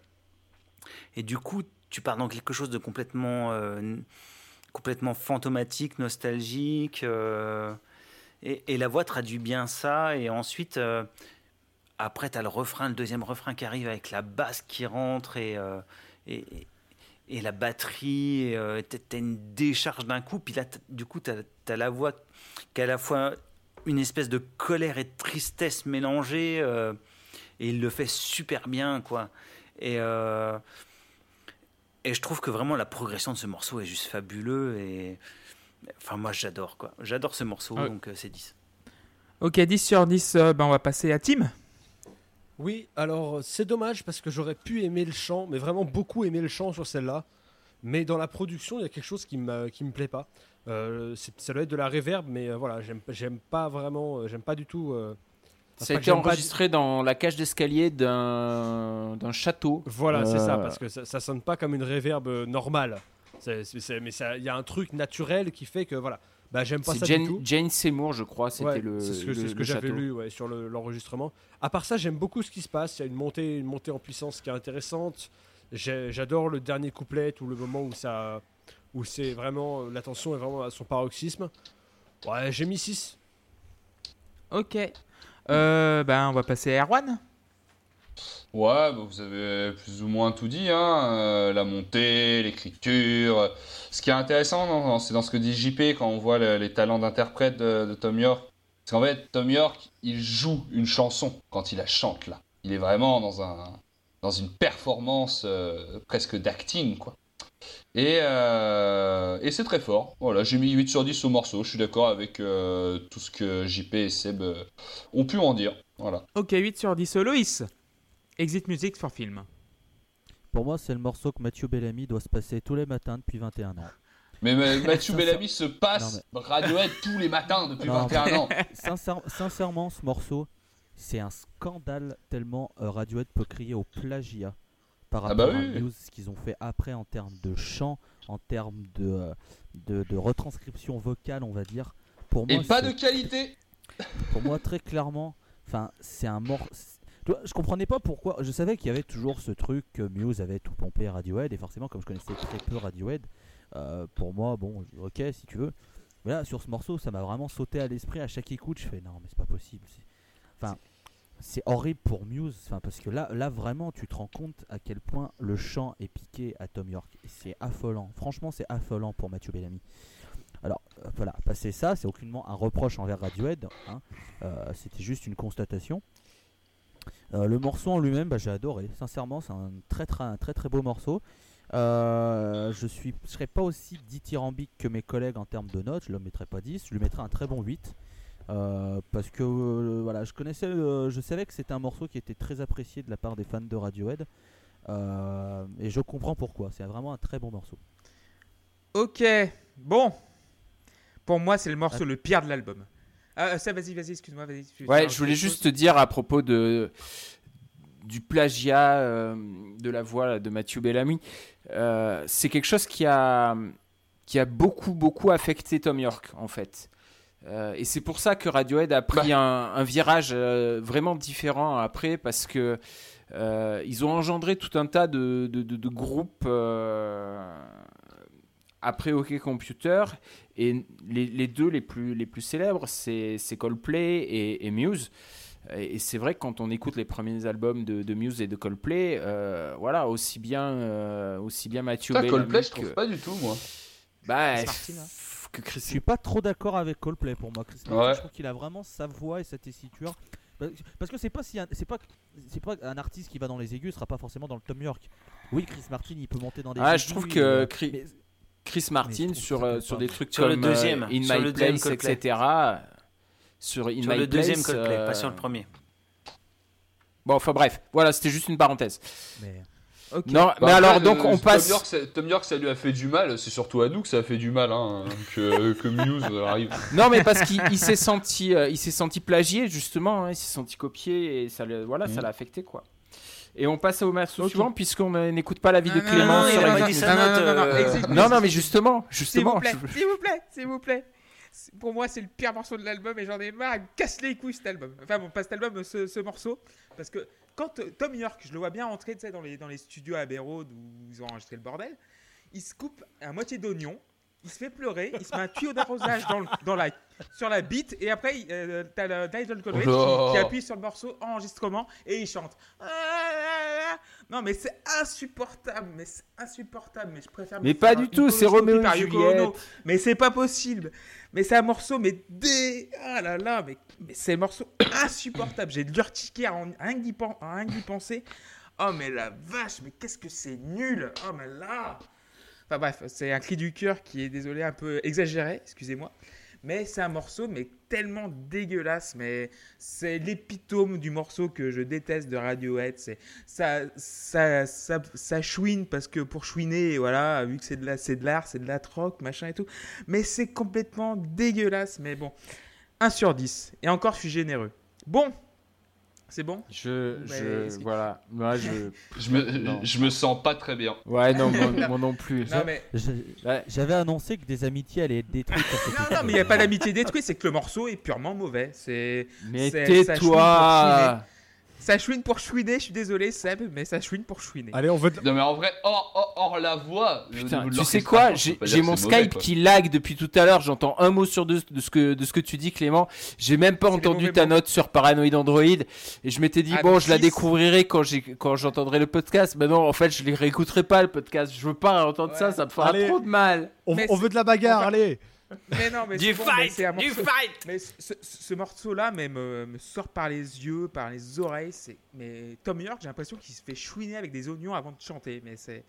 et du coup tu pars dans quelque chose de complètement complètement fantomatique, nostalgique. et, la voix traduit bien ça. Et ensuite, après, tu as le refrain, le deuxième refrain qui arrive avec la basse qui rentre et, et la batterie. tu as une décharge d'un coup. Puis là, du coup, tu as, la voix qui a à la fois une espèce de colère et de tristesse mélangée. euh, et il le fait super bien, quoi. Et. euh, et je trouve que vraiment la progression de ce morceau est juste fabuleux et enfin moi j'adore quoi. J'adore ce morceau Ouais. donc euh, c'est 10. Ok, 10 sur 10, euh, ben, on va passer à Tim. Oui, alors c'est dommage parce que j'aurais pu aimer le chant, mais vraiment beaucoup aimer le chant sur celle-là. Mais dans la production, il y a quelque chose qui me, qui me plaît pas. Euh, ça doit être de la reverb, mais euh, voilà, j'aime j'aime pas vraiment, euh, j'aime pas du tout. euh, Ça a été enregistré dans la cage d'escalier d'un château. Voilà, c'est ça, Euh, parce que ça, ça sonne pas comme une reverb euh, normale. Mais il y a un truc naturel qui fait que voilà, bah j'aime pas C'est ça Jane, du tout. Jane Seymour, je crois, c'était Ouais, le. c'est ce que, le- c'est ce que le j'avais lu ouais, sur le- l'enregistrement. à part ça, j'aime beaucoup ce qui se passe. Il y a une montée, une montée en puissance qui est intéressante. J'adore le dernier couplet ou le moment où ça, où c'est vraiment la tension est vraiment à son paroxysme. Ouais, j'ai mis 6. Ok. Euh, ben, on va passer à Erwan. Ouais, bah, vous avez plus ou moins tout dit, hein. euh, la montée, l'écriture. Ce qui est intéressant, c'est dans ce que dit JP quand on voit le- les talents d'interprète de, Tom York. Parce qu'en fait, Tom York, il joue une chanson quand il la chante là. Il est vraiment dans un dans une performance euh, presque d'acting quoi. Et, euh, et c'est très fort. Voilà, j'ai mis 8 sur 10 au morceau. Je suis d'accord avec tout ce que JP et Seb ont pu en dire. Voilà. Ok, 8 sur 10. Loïs? Exit Music for Film. Pour moi, c'est le morceau que Mathieu Bellamy doit se passer tous les matins depuis 21 ans. Mais ma- (laughs) Mathieu Bellamy se passe Radiohead tous les matins depuis Non, 21 ans. (laughs) Sincère- sincèrement, ce morceau, c'est un scandale tellement euh, Radiohead peut crier au plagiat par Ah rapport bah à oui. Muse, ce qu'ils ont fait après en termes de chant, en termes de, euh, de, de retranscription vocale, on va dire. Pour moi, Et pas de qualité. (laughs) pour moi très clairement enfin c'est un vois, je comprenais pas pourquoi je savais qu'il y avait toujours ce truc que Muse avait tout pompé Radiohead et forcément comme je connaissais très peu Radiohead euh, pour moi bon ok si tu veux mais là sur ce morceau ça m'a vraiment sauté à l'esprit à chaque écoute je fais non mais c'est pas possible enfin c'est horrible pour Muse enfin, parce que là là vraiment tu te rends compte à quel point le chant est piqué à Tom York c'est affolant franchement c'est affolant pour Mathieu Bellamy alors euh, voilà, passer ça, c'est aucunement un reproche envers Radiohead. hein. Euh, C'était juste une constatation. Euh, le morceau en lui-même, bah, j'ai adoré. Sincèrement, c'est un très, très un très très beau morceau. Euh, je suis, je serais pas aussi dithyrambique que mes collègues en termes de notes. Je le mettrais pas 10, je lui mettrais un très bon 8. Euh, parce que voilà, je connaissais, je savais que c'était un morceau qui était très apprécié de la part des fans de Radiohead. Et je comprends pourquoi. C'est vraiment un très bon morceau. Ok, bon. Pour moi, c'est le morceau le pire de l'album. Ah, ça, vas-y, vas-y, excuse-moi, veux Ouais, je voulais juste te dire à propos de du plagiat euh, de la voix là, de Mathieu Bellamy. euh, c'est quelque chose qui a qui a beaucoup, beaucoup affecté Tom York, en fait. Euh, et c'est pour ça que Radiohead a pris un, un virage euh, vraiment différent après, parce que euh, ils ont engendré tout un tas de, de- de- de groupes euh, après OK Computer, et les, les deux les plus, les plus célèbres, c'est Coldplay et, et Muse. Et c'est vrai que quand on écoute les premiers albums de, de Muse et de Coldplay, euh, voilà, aussi bien, euh, aussi bien Bellamy Coldplay, je que- trouve pas du tout, moi. bah, hein. que Chris Je suis pas trop d'accord avec Coldplay pour moi. Chris Martin, Ouais. je trouve qu'il a vraiment sa voix et sa tessiture. Parce- que c'est pas si c'est pas c'est pas un artiste qui va dans les aigus sera pas forcément dans le Tom York. Oui, Chris Martin, il peut monter dans des Ah, aigus. je trouve que euh, Chris- Chris Martin sur, euh, sur des trucs Sur comme le deuxième, euh, In sur My le deuxième Place, Coldplay. etc. Sur In Sur My le deuxième Coldplay, euh, pas sur le premier. Bon, enfin bref, voilà, c'était juste une parenthèse. mais- Ok. Non, Bah, mais après, alors, euh, donc on Tom passe. York, ça- Tom York, ça lui a fait du mal. C'est surtout à nous que ça a fait du mal, hein, que, que Muse (laughs) arrive. Non, mais parce qu'il il s'est senti, euh, il s'est senti plagié justement, hein, il s'est senti copié et ça, le- voilà, ça l'a affecté quoi. Et on passe au morceau Ok. suivant puisqu'on n'écoute pas l'avis de Clément non, sur la Non, non, note, mais justement, S'il vous justement. plaît, s'il vous plaît, s'il vous plaît. Pour moi, c'est le pire morceau de l'album et j'en ai marre. Il me casse les couilles cet album. Enfin, bon, pas cet album, ce, ce morceau. Parce que quand euh, Tom York, je le vois bien entrer dans, les, dans les studios à Abbey Road où ils ont enregistré le bordel, il se coupe à moitié d'oignon, il se fait pleurer, il se met un tuyau d'arrosage dans, le- dans la, sur la bite et après, euh, t'as le Nigel Conway qui, Oh. qui appuie sur le morceau enregistrement et il chante. Non, mais c'est insupportable, mais c'est insupportable. Mais je préfère. Mais pas du tout, c'est Roméo et. Juliette. Mais c'est pas possible. Mais c'est un morceau, mais dé. Ah là là, mais, mais c'est un morceau insupportable. J'ai de l'urticaire en rien d'y penser. Oh, mais la vache, mais qu'est-ce que c'est nul. Oh, mais là. Enfin bref, c'est un cri du cœur qui est désolé un peu exagéré, excusez-moi. Mais c'est un morceau, mais tellement dégueulasse. Mais c'est l'épitome du morceau que je déteste de Radiohead. Ça, ça, ça, ça chouine parce que pour chouiner, voilà, vu que c'est de la, c'est de l'art, c'est de la troc, machin et tout. Mais c'est complètement dégueulasse. Mais bon, 1 sur 10. Et encore, je suis généreux. Bon, c'est bon? Je, voilà, moi je, (laughs) Je me, (laughs) Non. je me sens pas très bien. ouais, non, moi, (laughs) moi non plus. Mais. J'avais annoncé que des amitiés allaient être détruites. non, non, mais il n'y a pas d'amitié détruite, c'est que le morceau est purement mauvais. C'est Mais tais-toi Ça chouine pour chouiner, je suis désolé Seb, mais ça chouine pour chouiner. Allez, on veut. de- Non, mais en vrai, hors, hors, hors la voix. Putain, tu sais quoi J'ai mon Skype quoi. qui lag depuis tout à l'heure. J'entends un mot sur deux de ce que, de ce que tu dis, Clément. J'ai même pas entendu ta mots. note sur Paranoid Android. Et je m'étais dit, Ah, bon, je la découvrirai quand j'entendrai le podcast. Mais non, en fait, je ne réécouterai pas le podcast. Je veux pas entendre ça, Ouais. ça me fera Allez. trop de mal. On, veut de la bagarre, allez Mais non, mais (laughs) Du c'est bon, mais fight un Du morceau- fight Mais ce, ce- ce morceau-là mais me, me sort par les yeux, par les oreilles. C'est mais Tom York, j'ai l'impression qu'il se fait chouiner avec des oignons avant de chanter. Mais c'est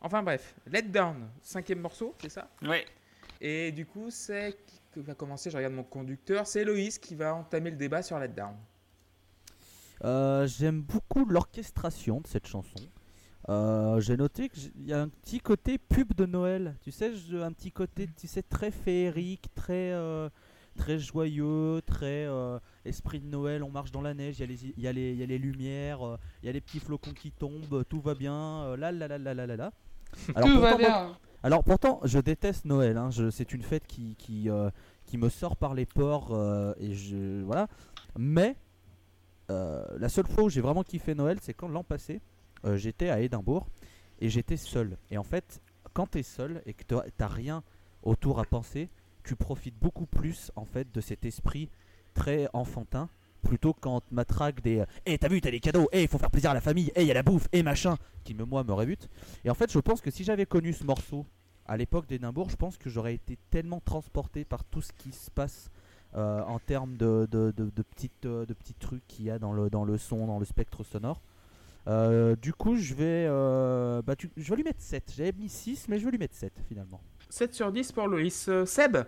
enfin bref, Let Down, cinquième morceau, c'est ça? Ouais. Et du coup, c'est qui va commencer. Je regarde mon conducteur. C'est Loïs qui va entamer le débat sur Let Down. Euh, J'aime beaucoup l'orchestration de cette chanson. Euh, J'ai noté qu'il y a un petit côté pub de Noël. Tu sais, un petit côté, tu sais, très féerique, très, euh, très joyeux, très euh, esprit de Noël. On marche dans la neige, il y, a les- il y, y a les lumières, il y a les petits flocons qui tombent, tout va bien. là, là, là, là, là, là, là. Alors, Tout va moi- bien. alors pourtant, je déteste Noël. hein. C'est une fête qui, qui, qui me sort par les pores et je voilà. Mais la seule fois où j'ai vraiment kiffé Noël, c'est quand l'an passé, euh, j'étais à Édimbourg et j'étais seul. Et en fait, quand t'es seul et que t'as- t'as rien autour à penser, tu profites beaucoup plus en fait de cet esprit très enfantin. Plutôt quand te matraque des Eh t'as vu t'as des cadeaux Eh il faut faire plaisir à la famille Eh il y a la bouffe Eh machin qui me moi me rebute et en fait, je pense que si j'avais connu ce morceau à l'époque d'Édimbourg, je pense que j'aurais été tellement transporté par tout ce qui se passe euh, en termes de, de, de- de petites, euh, de petits trucs qu'il y a dans le, dans le son, dans le spectre sonore. Euh, du coup, je vais, euh, bah, tu- je vais lui mettre 7. J'avais mis 6, mais je vais lui mettre 7 finalement. 7 sur 10 pour Loïs. Euh, Seb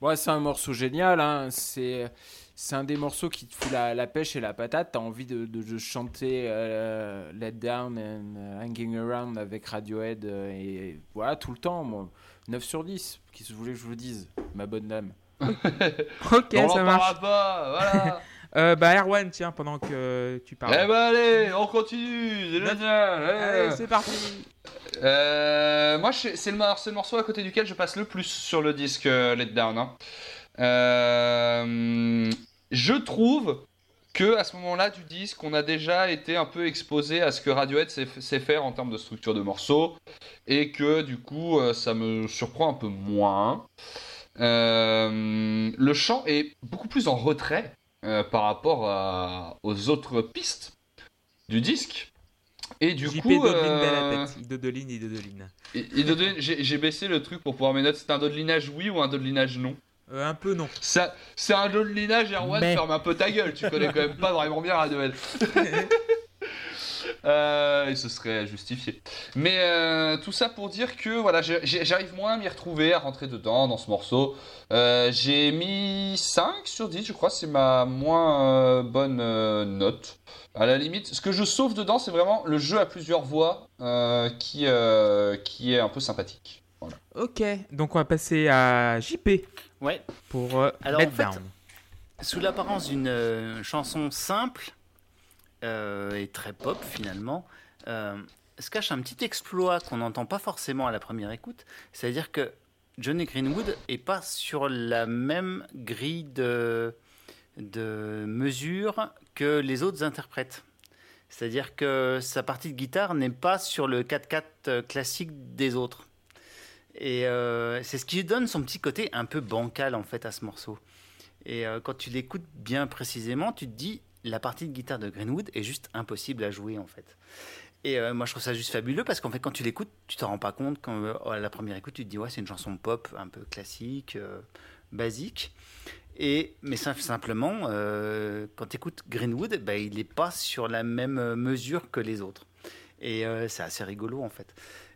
Ouais, c'est un morceau génial. hein. C'est c'est un des morceaux qui te fout la, la pêche et la patate. T'as envie de, de- de chanter euh, Let Down and euh, Hanging Around avec Radiohead euh, et voilà tout le temps. Moi, 9 sur 10. Qu'est-ce que vous voulez que je vous dise, ma bonne dame? (laughs) Ok, On ça n'en marche. pas, voilà. Euh, bah, Erwan, tiens, pendant que tu Eh parles. ben allez, on continue, c'est génial. Allez, eh. c'est parti. Euh, moi, c'est le, morceau à côté duquel je passe le plus sur le disque euh, Let Down. hein. Euh, je trouve que à ce moment-là du disque, on a déjà été un peu exposé à ce que Radiohead sait, sait faire en termes de structure de morceaux, et que du coup, ça me surprend un peu moins. Euh, le chant est beaucoup plus en retrait euh, par rapport à- aux autres pistes du disque. Et du JP coup, Dodeline euh, à tête. Dodeline et Dodeline. Dodeline, j'ai j'ai baissé le truc pour pouvoir mes notes. C'est un dodelinage oui ou un dodelinage non? Euh, un peu non. Ça- C'est un dodelinage, Erwan, Mais- ferme un peu ta gueule. Tu connais quand même pas vraiment bien Radiohead. (laughs) Euh, et ce serait justifié. Mais euh, tout ça pour dire que voilà, j'arrive moins à m'y retrouver, à rentrer dedans dans ce morceau. Euh, j'ai mis 5 sur 10, je crois, c'est ma moins euh, bonne euh, note. À la limite, ce que je sauve dedans, c'est vraiment le jeu à plusieurs voix euh, qui, euh, qui est un peu sympathique. Voilà. Ok, donc on va passer à JP Ouais, pour euh, Alors, Let en fait, Down. sous l'apparence d'une euh, chanson simple euh, et très pop finalement, euh, se cache un petit exploit qu'on n'entend pas forcément à la première écoute. C'est-à-dire que Johnny Greenwood est pas sur la même grille de, mesure que les autres interprètes. C'est-à-dire que sa partie de guitare n'est pas sur le 4-4 euh, classique des autres. Et c'est ce qui donne son petit côté un peu bancal en fait à ce morceau. Et quand tu l'écoutes bien précisément, tu te dis la partie de guitare de Greenwood est juste impossible à jouer en fait. Et euh, moi je trouve ça juste fabuleux parce qu'en fait quand tu l'écoutes, tu t'en rends pas compte quand euh, la première écoute tu te dis ouais c'est une chanson pop un peu classique, euh, basique. Et mais sim- simplement quand tu écoutes Greenwood, bah, il n'est pas sur la même mesure que les autres. Et c'est assez rigolo en fait.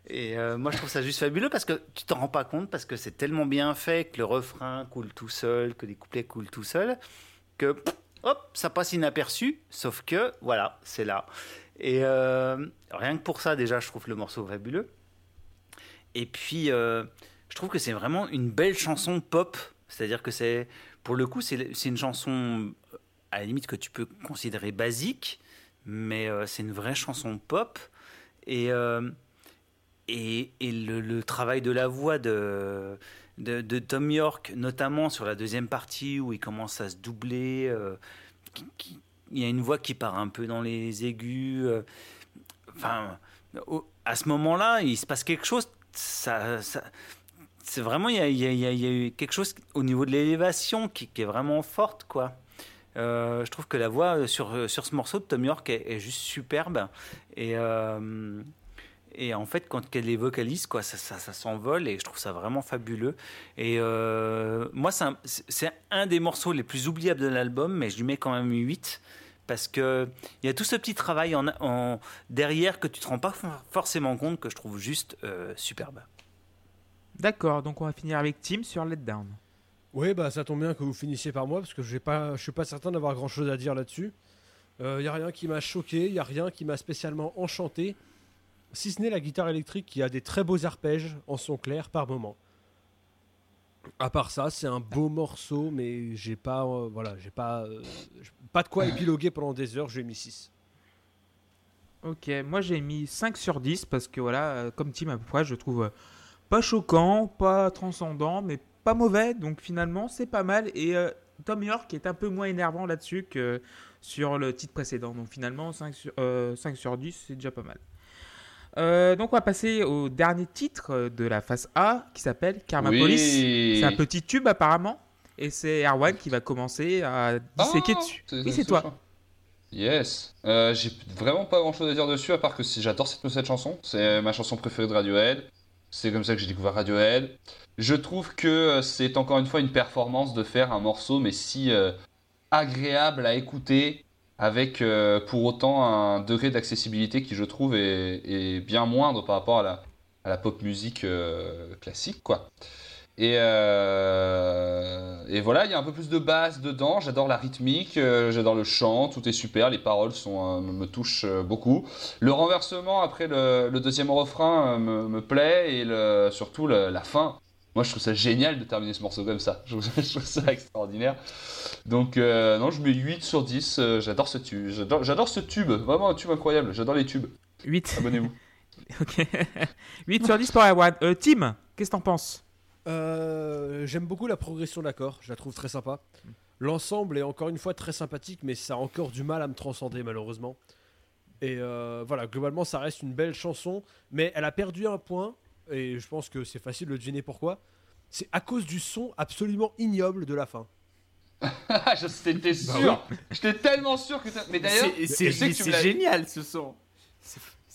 Et moi, je trouve ça juste fabuleux parce que tu t'en rends pas compte, parce que c'est tellement bien fait que le refrain coule tout seul, que les couplets coulent tout seul, que hop, ça passe inaperçu. Sauf que voilà, c'est là. Et euh, rien que pour ça, déjà, je trouve le morceau fabuleux. Et puis, euh, je trouve que c'est vraiment une belle chanson pop. C'est-à-dire que c'est, pour le coup, c'est une chanson à la limite que tu peux considérer basique, mais euh, c'est une vraie chanson pop. Et et, et le travail de la voix de, de, Tom York, notamment sur la deuxième partie où il commence à se doubler, euh, il y a une voix qui part un peu dans les aigus. euh, Enfin, à ce moment-là, il se passe quelque chose. C'est vraiment, il y, a, eu quelque chose au niveau de l'élévation qui, est vraiment forte, quoi. Euh, je trouve que la voix sur, sur ce morceau de Tom York est, est juste superbe. Et, et en fait, quand elle est vocaliste, quoi, ça, ça, ça s'envole et je trouve ça vraiment fabuleux. Et euh, moi, c'est un, des morceaux les plus oubliables de l'album, mais je lui mets quand même 8 parce que il y a tout ce petit travail en, en- derrière que tu te rends pas for- forcément compte que je trouve juste euh, superbe. D'accord, donc on va finir avec Tim sur Let Down. Oui, bah ça tombe bien que vous finissiez par moi parce que j'ai pas, je suis pas certain d'avoir grand chose à dire là-dessus. Il y a rien qui m'a choqué, il y a rien qui m'a spécialement enchanté, si ce n'est la guitare électrique qui a des très beaux arpèges en son clair par moment. À part ça, c'est un beau morceau, mais j'ai pas, euh, voilà, j'ai pas, euh, pas de quoi épiloguer pendant des heures. J'ai mis 6. Ok, moi j'ai mis 5 sur 10 parce que voilà, euh, comme Tim à peu près, je trouve pas choquant, pas transcendant, mais pas mauvais. Donc finalement, c'est pas mal. Et Tom York est un peu moins énervant là-dessus que sur le titre précédent. Donc finalement, 5 sur, euh, 5 sur 10, c'est déjà pas mal. Euh, donc on va passer au dernier titre de la phase A qui s'appelle Karma Police. C'est un petit tube apparemment. Et c'est Erwan qui va commencer à disséquer Ah, dessus. Oui, c'est toi. Yes. Euh, j'ai vraiment pas grand chose à dire dessus, à part que si j'adore cette, cette chanson. C'est ma chanson préférée de Radiohead. C'est comme ça que j'ai découvert Radiohead. Je trouve que euh, c'est encore une fois une performance de faire un morceau, mais si euh, agréable à écouter, avec euh, pour autant un degré d'accessibilité qui, je trouve, est, bien moindre par rapport à la, pop musique euh, classique, quoi. Et, euh, et voilà, il y a un peu plus de basse dedans. J'adore la rythmique, j'adore le chant, tout est super. Les paroles me, touchent beaucoup. Le renversement après le, deuxième refrain me, plaît et surtout la fin Moi, je trouve ça génial de terminer ce morceau comme ça. Je trouve, (laughs) je trouve ça extraordinaire. Donc, euh, non, je mets 8 sur 10. euh, j'adore ce tube. J'adore, j'adore ce tube. Vraiment un tube incroyable. J'adore les tubes. 8. Abonnez-vous. (laughs) ok. 8 sur 10 pour Awad. Euh, Tim, qu'est-ce que t'en penses? Euh, J'aime beaucoup la progression d'accord, je la trouve très sympa. L'ensemble est encore une fois très sympathique, mais ça a encore du mal à me transcender malheureusement. Et euh, voilà, globalement, ça reste une belle chanson, mais elle a perdu un point, et je pense que c'est facile de deviner pourquoi? C'est à cause du son absolument ignoble de la fin. Ah, (laughs) je t'étais sûr. J'étais tellement sûr que. Mais d'ailleurs, C'est- c'est tu sais que tu me c'est l'as- génial ce son.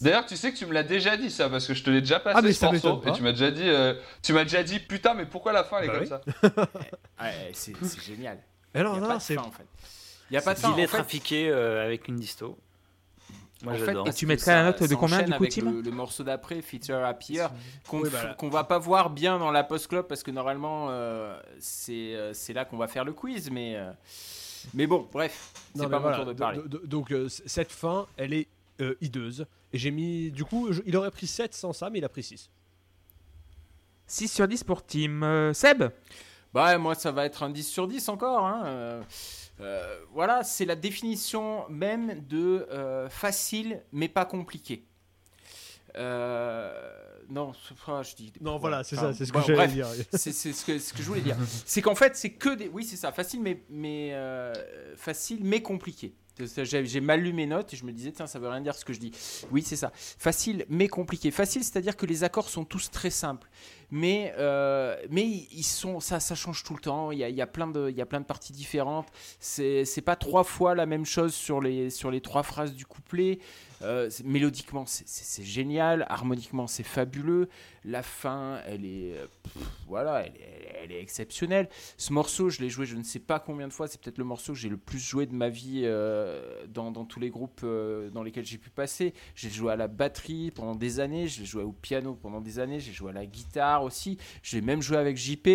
D'ailleurs, tu sais que tu me l'as déjà dit ça parce que je te l'ai déjà passé Ah, mais ce ça morceau et tu m'as déjà dit, euh, tu m'as déjà dit putain mais pourquoi la fin elle est Bah comme oui. ça? (laughs) Ouais, c'est c'est génial. Il non, n'y a non, pas de c'est fin en fait. Il n'y a pas de fin. Il est trafiqué euh, avec une disto. Moi En fait, parce tu mettrais la note de combien, du coup, Tim le, le morceau d'après, Feature Happier, qu'on Oui, bah qu'on va pas voir bien dans la post-club parce que normalement euh, c'est euh, c'est là qu'on va faire le quiz, mais euh, mais bon, bref, c'est pas mais mon voilà, tour de parler. do- do- Donc, euh, cette fin, elle est euh, hideuse. Et j'ai mis. Du coup, je- il aurait pris 7 sans ça, mais il a pris 6. 6 sur 10 pour Tim. Euh, Seb? Bah moi ça va être un 10 sur 10 encore. hein, euh, voilà, c'est la définition même de euh, facile mais pas compliqué. Euh, non, je dis. Non, voilà, c'est ça, c'est ce bon, que j'allais dire. (laughs) c'est c'est ce que, je voulais dire. C'est qu'en fait, c'est que des. Oui, c'est ça, facile mais, mais facile mais compliqué. J'ai mal lu mes notes et je me disais, tiens, ça veut rien dire ce que je dis. Oui, c'est ça. Facile mais compliqué. Facile, c'est-à-dire que les accords sont tous très simples. Mais, euh, mais ils sont, ça, ça change tout le temps. Il y a, il y a plein de, il y a plein de parties différentes. C'est pas trois fois la même chose sur les, sur les trois phrases du couplet. Euh, mélodiquement, c'est- génial. Harmoniquement, c'est fabuleux. La fin, elle est, euh, voilà, elle est, elle est exceptionnelle. Ce morceau, je l'ai joué je ne sais pas combien de fois. C'est peut-être le morceau que j'ai le plus joué de ma vie euh, dans, tous les groupes dans lesquels j'ai pu passer. J'ai joué à la batterie pendant des années. Je l'ai joué au piano pendant des années. J'ai joué à la guitare aussi. J'ai même joué avec JP.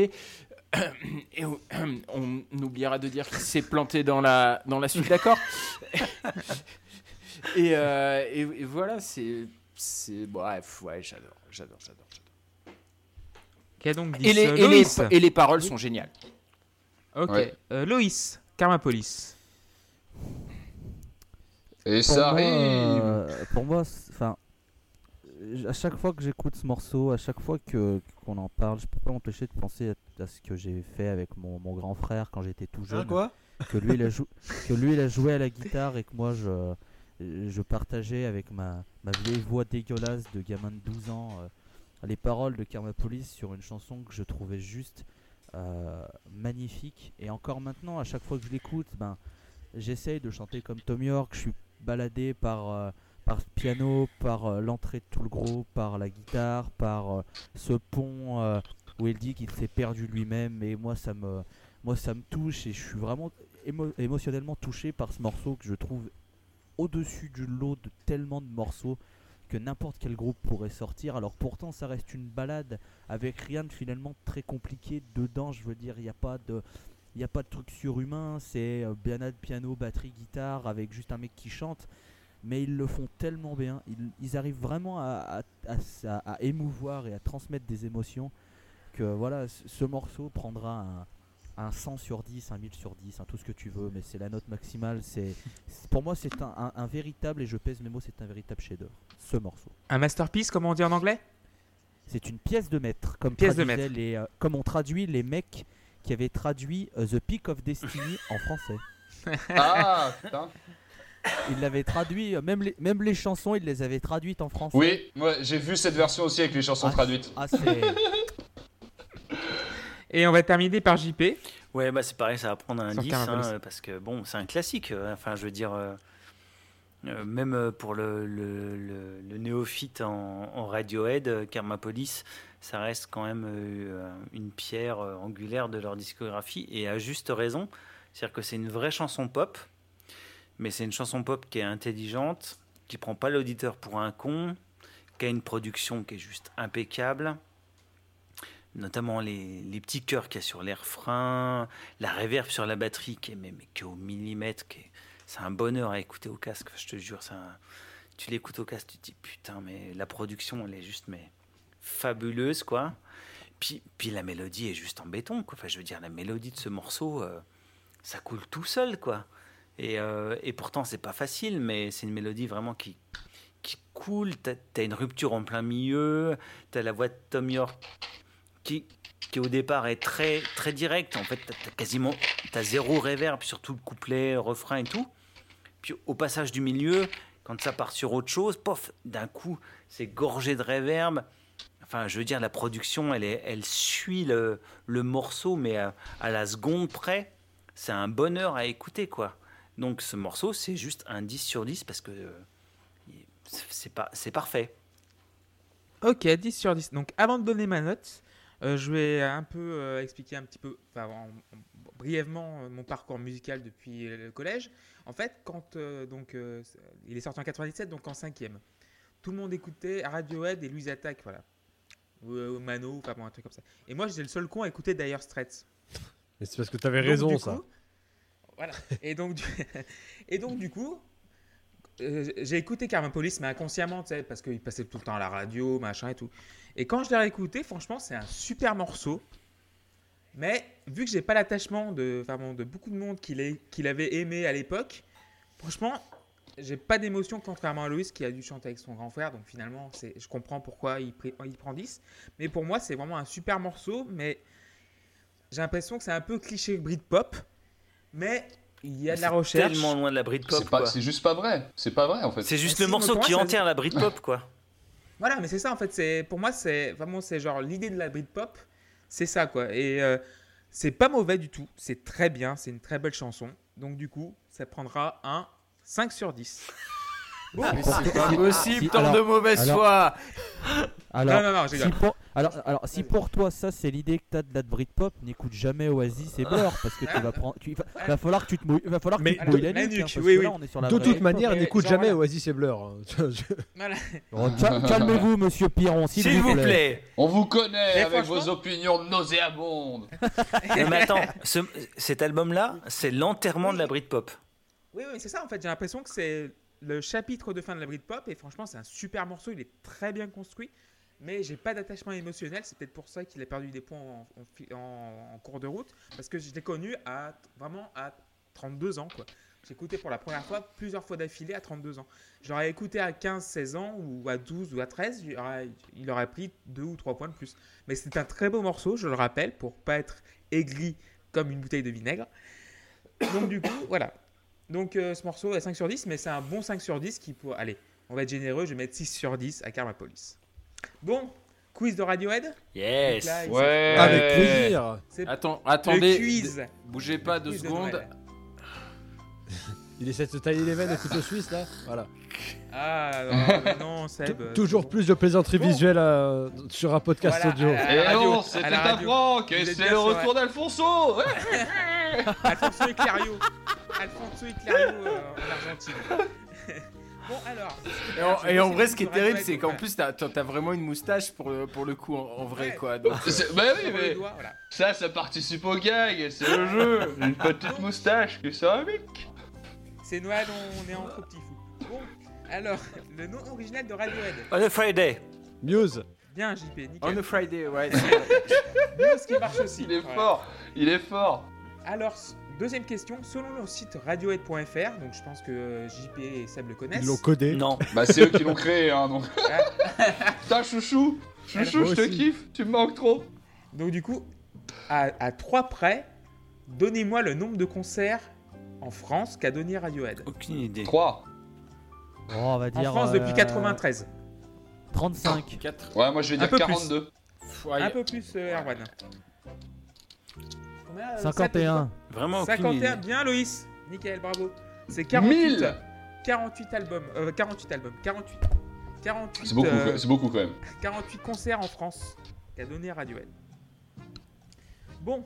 (coughs) Et (coughs) on, oubliera de dire qu'il s'est planté dans la, dans la suite d'accords. (laughs) et, euh, et, et voilà, c'est. c'est bref, ouais, j'adore, j'adore, j'adore. j'adore. Qui a donc 10 Et les, et, les, Loïs. et les paroles sont géniales. Ok. Ouais. Euh, Loïs, Karmapolis. Et Pour ça moi, arrive. euh, pour moi, enfin, à chaque fois que j'écoute ce morceau, à chaque fois que qu'on en parle, je peux pas m'empêcher de penser à, à ce que j'ai fait avec mon, mon grand frère quand j'étais tout jeune. Hein, quoi? Que lui, il a jou- que lui, il a joué à la guitare et que moi, je, je partageais avec ma, ma vieille voix dégueulasse de gamin de 12 ans euh, les paroles de Karma Police sur une chanson que je trouvais juste euh, magnifique. Et encore maintenant, à chaque fois que je l'écoute, ben, j'essaye de chanter comme Tom York. Je suis baladé par, euh, par ce piano, par euh, l'entrée de tout le groupe, par la guitare, par euh, ce pont euh, où il dit qu'il s'est perdu lui-même. Et moi, ça me, moi, ça me touche et je suis vraiment émo- émotionnellement touché par ce morceau que je trouve au-dessus du lot de tellement de morceaux que n'importe quel groupe pourrait sortir. Alors pourtant, ça reste une balade avec rien de finalement très compliqué dedans. Je veux dire, il n'y a pas de il n'y a pas de truc surhumain, c'est euh, balade, piano, batterie, guitare avec juste un mec qui chante. Mais ils le font tellement bien, ils, arrivent vraiment à, à- à- à- émouvoir et à transmettre des émotions que voilà, ce morceau prendra un, un 100 sur 10, un 1000 sur 10, un tout ce que tu veux, mais c'est la note maximale. C'est Pour moi, c'est un, un- un véritable, et je pèse mes mots, c'est un véritable chef-d'œuvre, ce morceau. Un masterpiece, comme on dit en anglais? C'est une pièce de maître, comme, Pièce de traduisaient maître. Les, euh, comme on traduit les mecs qui avaient traduit euh, The Peak of Destiny (laughs) en français. Ah putain. Ils l'avaient traduit, euh, même les, même les chansons, ils les avaient traduites en français. Oui, moi j'ai vu cette version aussi avec les chansons Ah, traduites. Ah, c'est. Et on va terminer par JP. Ouais, bah c'est pareil, ça va prendre un Sur 10, Carnaval. hein, parce que bon, c'est un classique. euh, Enfin, je veux dire, euh, euh, même pour le, le, le- le néophyte en, en Radiohead, Karma Police, ça reste quand même euh, une pierre angulaire de leur discographie, et à juste raison. C'est-à-dire que c'est une vraie chanson pop, mais c'est une chanson pop qui est intelligente, qui prend pas l'auditeur pour un con, qui a une production qui est juste impeccable notamment les, les petits chœurs qu'il y a sur les refrains, la réverb sur la batterie qui est même qui au millimètre, qui est- c'est un bonheur à écouter au casque, je te jure. un- tu l'écoutes au casque, tu te dis putain, mais la production elle est juste mais fabuleuse quoi. puis, puis la mélodie est juste en béton. Quoi. Enfin, je veux dire, la mélodie de ce morceau, euh, ça coule tout seul, quoi. Et, euh, et pourtant, c'est pas facile, mais c'est une mélodie vraiment qui, qui coule. T'as as une rupture en plein milieu. T'as la voix de Tom York qui, qui au départ est très très directe. En fait, t'as as quasiment t'as zéro reverb sur tout le couplet, refrain et tout. Puis au passage du milieu, quand ça part sur autre chose, pof, d'un coup, c'est gorgé de reverb. Enfin, je veux dire, la production, elle, est, elle suit le, le morceau, mais à, à la seconde près, c'est un bonheur à écouter, quoi. Donc ce morceau, c'est juste un 10 sur 10 parce que euh, c'est pas, c'est parfait. Ok, 10 sur 10. Donc avant de donner ma note, euh, je vais un peu euh, expliquer un petit peu, enfin, en- en- brièvement, euh, mon parcours musical depuis le collège. En fait, quand donc, il est sorti en 97, donc en cinquième, tout le monde écoutait Radiohead et Louise Attack, voilà. Ou, Mano, enfin bon, un truc comme ça. Et moi, j'étais le seul con à écouter Dire Straits. Mais c'est parce que t'avais Donc, raison, du ça. coup- voilà. Et donc, du... (laughs) et donc, du coup, j'ai écouté Carmen Police, mais inconsciemment, tu sais, parce qu'il passait tout le temps à la radio, machin et tout. Et quand je l'ai réécouté, franchement, c'est un super morceau. Mais vu que j'ai pas l'attachement de, bon, de beaucoup de monde qui l'ait- qui l'avait aimé à l'époque, franchement, j'ai pas d'émotion contrairement à Loïs qui a dû chanter avec son grand frère. Donc finalement, je comprends pourquoi il, il prend 10. Mais pour moi, c'est vraiment un super morceau. Mais j'ai l'impression que c'est un peu cliché Britpop. Mais il y a de la recherche. Tellement loin de la Britpop, C'est pas- quoi. c'est juste pas vrai. C'est pas vrai en fait. C'est juste Ah, le si, morceau qui ça- enterre la Britpop, quoi. (laughs) Voilà, mais c'est ça en fait. C'est pour moi, c'est vraiment c'est genre l'idée de la Britpop, c'est ça quoi. Et euh, c'est pas mauvais du tout. C'est très bien. C'est une très belle chanson. Donc du coup, ça prendra un 5 sur 10. Bon. Mais c'est pas possible, Si, tant de mauvaise alors- foi Alors, non, non, non, si pour, alors, alors, si pour toi ça c'est l'idée que t'as de la Britpop, n'écoute jamais Oasis et Blur parce que tu vas prendre, tu, va, va falloir que tu te mouilles, va falloir que Mais tu te mouilles la nuque, hein, parce oui, que oui. là on est sur la De toute manière, n'écoute jamais voilà. Oasis et Blur. hein. (laughs) Voilà. Calmez-vous, Monsieur Piron, s'il, S'il vous plaît. On vous connaît Mais avec vos opinions nauséabondes. (laughs) Mais attends, ce- cet album-là, c'est l'enterrement de la Britpop. Oui, oui, c'est ça en fait. J'ai l'impression que c'est le chapitre de fin de la Britpop et franchement, c'est un super morceau. Il est très bien construit, mais j'ai pas d'attachement émotionnel. C'est peut-être pour ça qu'il a perdu des points en, cours de route parce que je l'ai connu vraiment à 32 ans. J'ai écouté pour la première fois plusieurs fois d'affilée à 32 ans. J'aurais écouté à 15, 16 ans ou à 12 ou à 13, il aurait, pris 2 ou 3 points de plus. Mais c'est un très beau morceau, je le rappelle, pour pas être aigri comme une bouteille de vinaigre. Donc du coup, voilà. Donc euh, ce morceau est 5 sur 10, mais c'est un bon 5 sur 10 qui pour... Allez, on va être généreux, je vais mettre 6 sur 10 à Karma Police. Bon, quiz de Radiohead Yes. Là, Ouais. Avec plaisir. Attends, attendez, quiz. bougez pas deux secondes. (laughs) Il essaie de se tailler les veines au couteau suisse là. Voilà. Ah non, (laughs) mais non, Seb. Euh, Toujours plus de plaisanterie Bon. visuelle euh, sur un podcast Voilà, audio. Et radio, non, à c'était un prank et c'est le retour d'Alfonso. (laughs) Alfonso et Clario. Alfonso et Clario euh, en Argentine. Bon, alors. Et en, et en vrai, ce qui est terrible, c'est qu'en plus, t'as vraiment une moustache pour le, pour le coup, en, en vrai, Ouais. quoi. Donc, C'est- Bah oui, mais doigts, voilà. ça, ça participe au gag, c'est le jeu. Une petite moustache qui s'amique. C'est Noël, on est entre petits fous. Bon, alors, le nom original de Radiohead. On a Friday. Muse. Bien, JP, nickel. on a Friday, ouais. News qui marche aussi. Il est Voilà. fort, il est fort. Alors, deuxième question. Selon le site radiohead.fr, donc je pense que JP et Seb le connaissent. Ils l'ont codé. Non. Bah c'est eux qui l'ont créé, hein, donc. (laughs) Putain, chouchou, chouchou, je te kiffe, tu me manques trop. Donc, du coup, à, à trois près, donnez-moi le nombre de concerts en France qu'a donné Radiohead. Aucune idée. 3. Oh, on va En dire. France depuis euh, 93. 35. 4. Ouais, moi je vais Un dire peu plus. 42. Un peu plus, euh, Erwan. Combien, euh, 51. Vraiment Seb, aucune 51, idée. bien Loïs. Nickel, bravo. C'est 48. 1000 48 albums. Euh, 48 albums. 48. 48, C'est beaucoup, euh, c'est beaucoup quand même. 48 concerts en France qu'a donné Radiohead. Bon,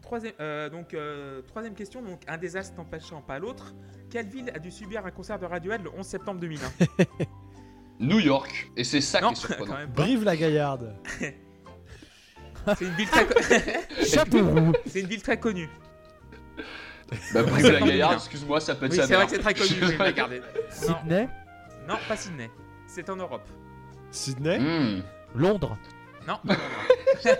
troisième, euh, donc, euh, troisième question. Donc, un désastre n'empêchant pas l'autre. Quelle ville a dû subir un concert de Radiohead le 11 septembre 2001 (laughs) New York, et c'est ça Non, qui est (laughs) quand surprenant. même (laughs) C'est une ville très, co- (laughs) Châteauroux. c'est une ville très connue. Bah, Brive la Gaillarde, excuse-moi, ça peut être Oui, sa c'est vrai que c'est très connu. Je vais la garder. Non, Sydney. non, pas Sydney. C'est en Europe. Sydney. Hmm. Londres. Non, pas en Europe.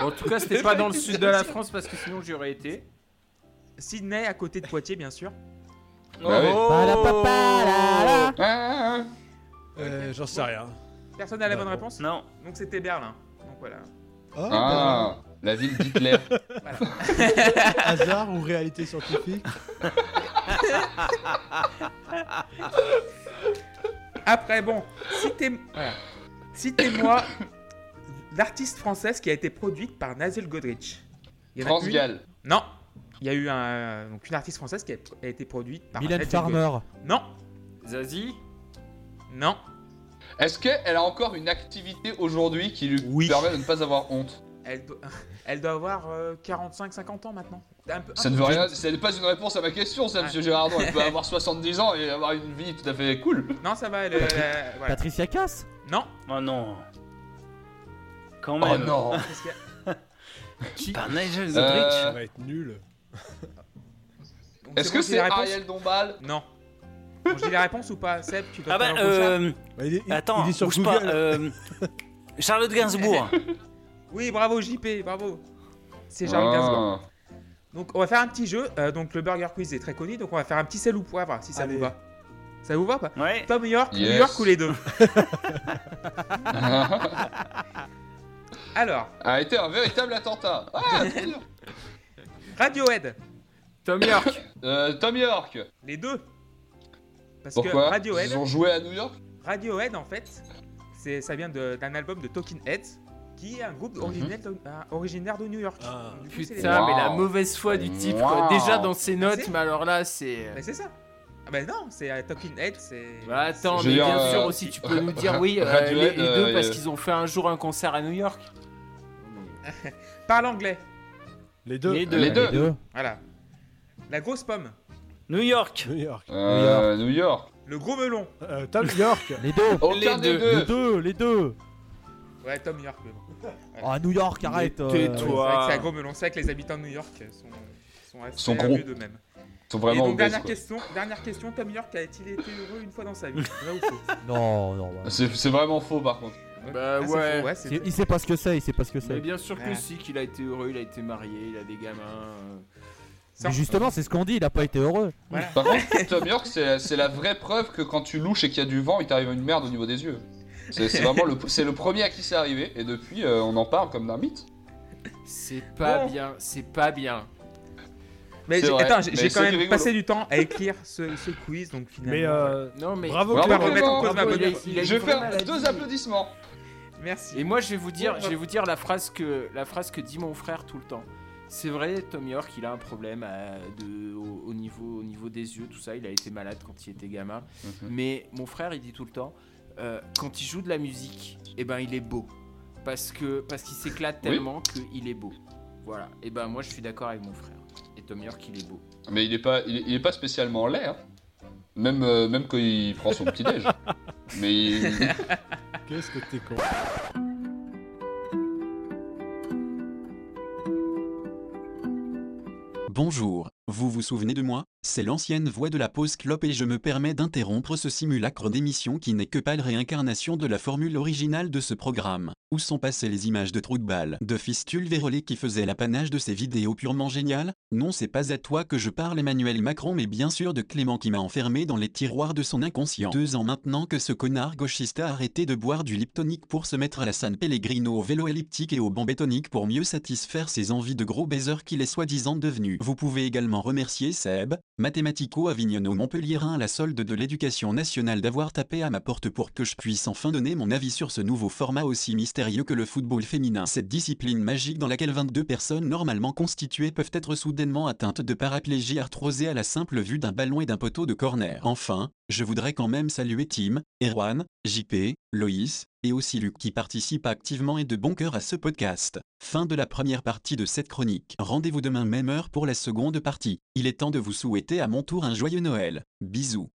Bon, en tout cas, c'était pas dans le sud de la France parce que sinon j'y aurais été. Sydney, à côté de Poitiers, bien sûr. Euh, J'en sais rien. Personne n'a la bonne bon. réponse Non. Donc c'était Berlin. Donc voilà. Ah, ah, la ville d'Hitler. (laughs) hasard ou réalité scientifique Après, bon, citez- voilà. citez-moi l'artiste française qui a été produite par Nazel Godrich. Il y en a France une Gall. Non. Il y a eu un, donc une artiste française qui a, a été produite par Mylène Farmer. Godrich. Non. Zazie? Non. Est-ce qu'elle a encore une activité aujourd'hui qui lui Oui. permet de ne pas avoir honte Elle, do- (laughs) elle doit avoir 45-50 ans maintenant. Un peu- Ça ne veut rien, ce n'est pas une réponse à ma question, ça, Ouais. monsieur Gérardon. Elle peut (laughs) avoir 70 ans et avoir une vie tout à fait cool. Non, ça va. Elle, voilà. Patricia Cass? Non. Oh non. Quand Oh même. non y a Par Nigel Euh, Godrich. Ça va être nul. Est-ce que c'est Ariel Dombal? Non. Bon, je dis la réponse ou pas Seb, tu dois Ah bah, faire un prochain euh, Bah, il est, il- attends, il est sur bouge pas. Euh, Charlotte Gainsbourg. (laughs) Oui, bravo JP, bravo. C'est Charles Gainsbourg. Ah. Donc on va faire un petit jeu. Euh, donc le Burger Quiz est très connu, donc on va faire un petit sel ou poivre si ça Allez. vous va. Ça vous va pas Ouais. Tom York, New. York ou les deux (laughs) Alors, a été un véritable attentat. Ah. (laughs) Radiohead, Tom York. Euh, Tom York. les deux. Parce Pourquoi que Radiohead, Ils ont joué à New York? Radiohead en fait, c'est ça vient de- d'un album de Talking Heads, qui est un groupe originaire de, euh, originaire de New York. Ah. Donc, du coup, c'est les Putain, Wow. mais la mauvaise foi du type, Wow. quoi. Déjà dans ses notes, mais alors là, c'est. Mais c'est ça. Ah bah non, c'est euh, Talking Heads, c'est. Bah attends, mais bien euh, sûr aussi, tu peux nous dire oui, (laughs) euh, Radiohead, les, les deux euh, parce euh, qu'ils ont fait un jour un concert à New York. (laughs) Parle anglais. Les deux. Les deux. Les deux. Les deux. Voilà. La grosse pomme. New York. New York. Euh, New York. Le gros melon. Euh, Tom York. Les deux. Aucun Les des deux. Les deux. deux. Les deux. Ouais, Tom York. mais bon. Ah, New York, arrête. euh, tais-toi. C'est vrai que c'est un gros melon. C'est vrai que les habitants de New York sont, sont assez Sont gros. d'eux-mêmes. Ils sont Et vraiment donc, obèses, dernière question, dernière question, Tom York a-t-il été heureux une fois dans sa vie? Vrai ou faux? Non, non. bah. C'est c'est vraiment faux par contre. Bah Ah, ouais. ouais, Il il sait pas ce que c'est, il sait pas ce que Mais c'est. bien sûr que Ouais. si, qu'il a été heureux, il a été marié, il a des gamins. euh. Mais justement, c'est ce qu'on dit, il a pas été heureux. Voilà. Par contre, (laughs) Tom York, c'est la vraie preuve que quand tu louches et qu'il y a du vent, il t'arrive une merde au niveau des yeux. C'est vraiment le, c'est le premier à qui c'est arrivé, et depuis, euh, on en parle comme d'un mythe. C'est pas Bon. bien, c'est pas bien. Mais attends, j'ai quand même rigolo. passé du temps à écrire ce, ce quiz, donc finalement. Mais euh, Non mais. bravo Bravo, tu vas Clément. remettre en cause Bravo, bonne il a- foi. il a une Je vais faire deux applaudissements. Merci. Et moi, je vais vous dire, Bon, je vais vous dire la phrase que la phrase que dit mon frère tout le temps. C'est vrai, Tom York, il a un problème à- de, au, au niveau, au niveau des yeux, tout ça. Il a été malade quand il était gamin. Mhm. Mais mon frère, il dit tout le temps, euh, quand il joue de la musique, eh ben, il est beau. Parce que parce qu'il s'éclate Oui. tellement qu'il est beau. Voilà. Et ben, moi, je suis d'accord avec mon frère. Et Tom York, il est beau. Mais il est pas, il est, il est pas spécialement laid, hein. Même, euh, même quand il prend son petit déj. (laughs) Mais il- Qu'est-ce que t'es con. Bonjour, vous vous souvenez de moi? C'est l'ancienne voix de la pause clope et je me permets d'interrompre ce simulacre d'émission qui n'est que pâle réincarnation de la formule originale de ce programme. Où sont passées les images de trous de balles, de fistules vérolées qui faisaient l'apanage de ces vidéos purement géniales? Non, c'est pas à toi que je parle Emmanuel Macron mais bien sûr de Clément qui m'a enfermé dans les tiroirs de son inconscient. Deux ans maintenant que ce connard gauchiste a arrêté de boire du liptonique pour se mettre à la San Pellegrino au vélo elliptique et au bombé tonique pour mieux satisfaire ses envies de gros baiser qu'il est soi-disant devenu. Vous pouvez également remercier Seb, mathématico-avignonneau montpelliérain à la solde de l'éducation nationale d'avoir tapé à ma porte pour que je puisse enfin donner mon avis sur ce nouveau format aussi mystérieux que le football féminin. Cette discipline magique dans laquelle 22 personnes normalement constituées peuvent être soudainement atteintes de paraplégie arthrosée à la simple vue d'un ballon et d'un poteau de corner. Enfin, je voudrais quand même saluer Tim, Erwan, JP, Loïs, et aussi Luc qui participe activement et de bon cœur à ce podcast. Fin de la première partie de cette chronique. Rendez-vous demain même heure pour la seconde partie. Il est temps de vous souhaiter à mon tour un joyeux Noël. Bisous.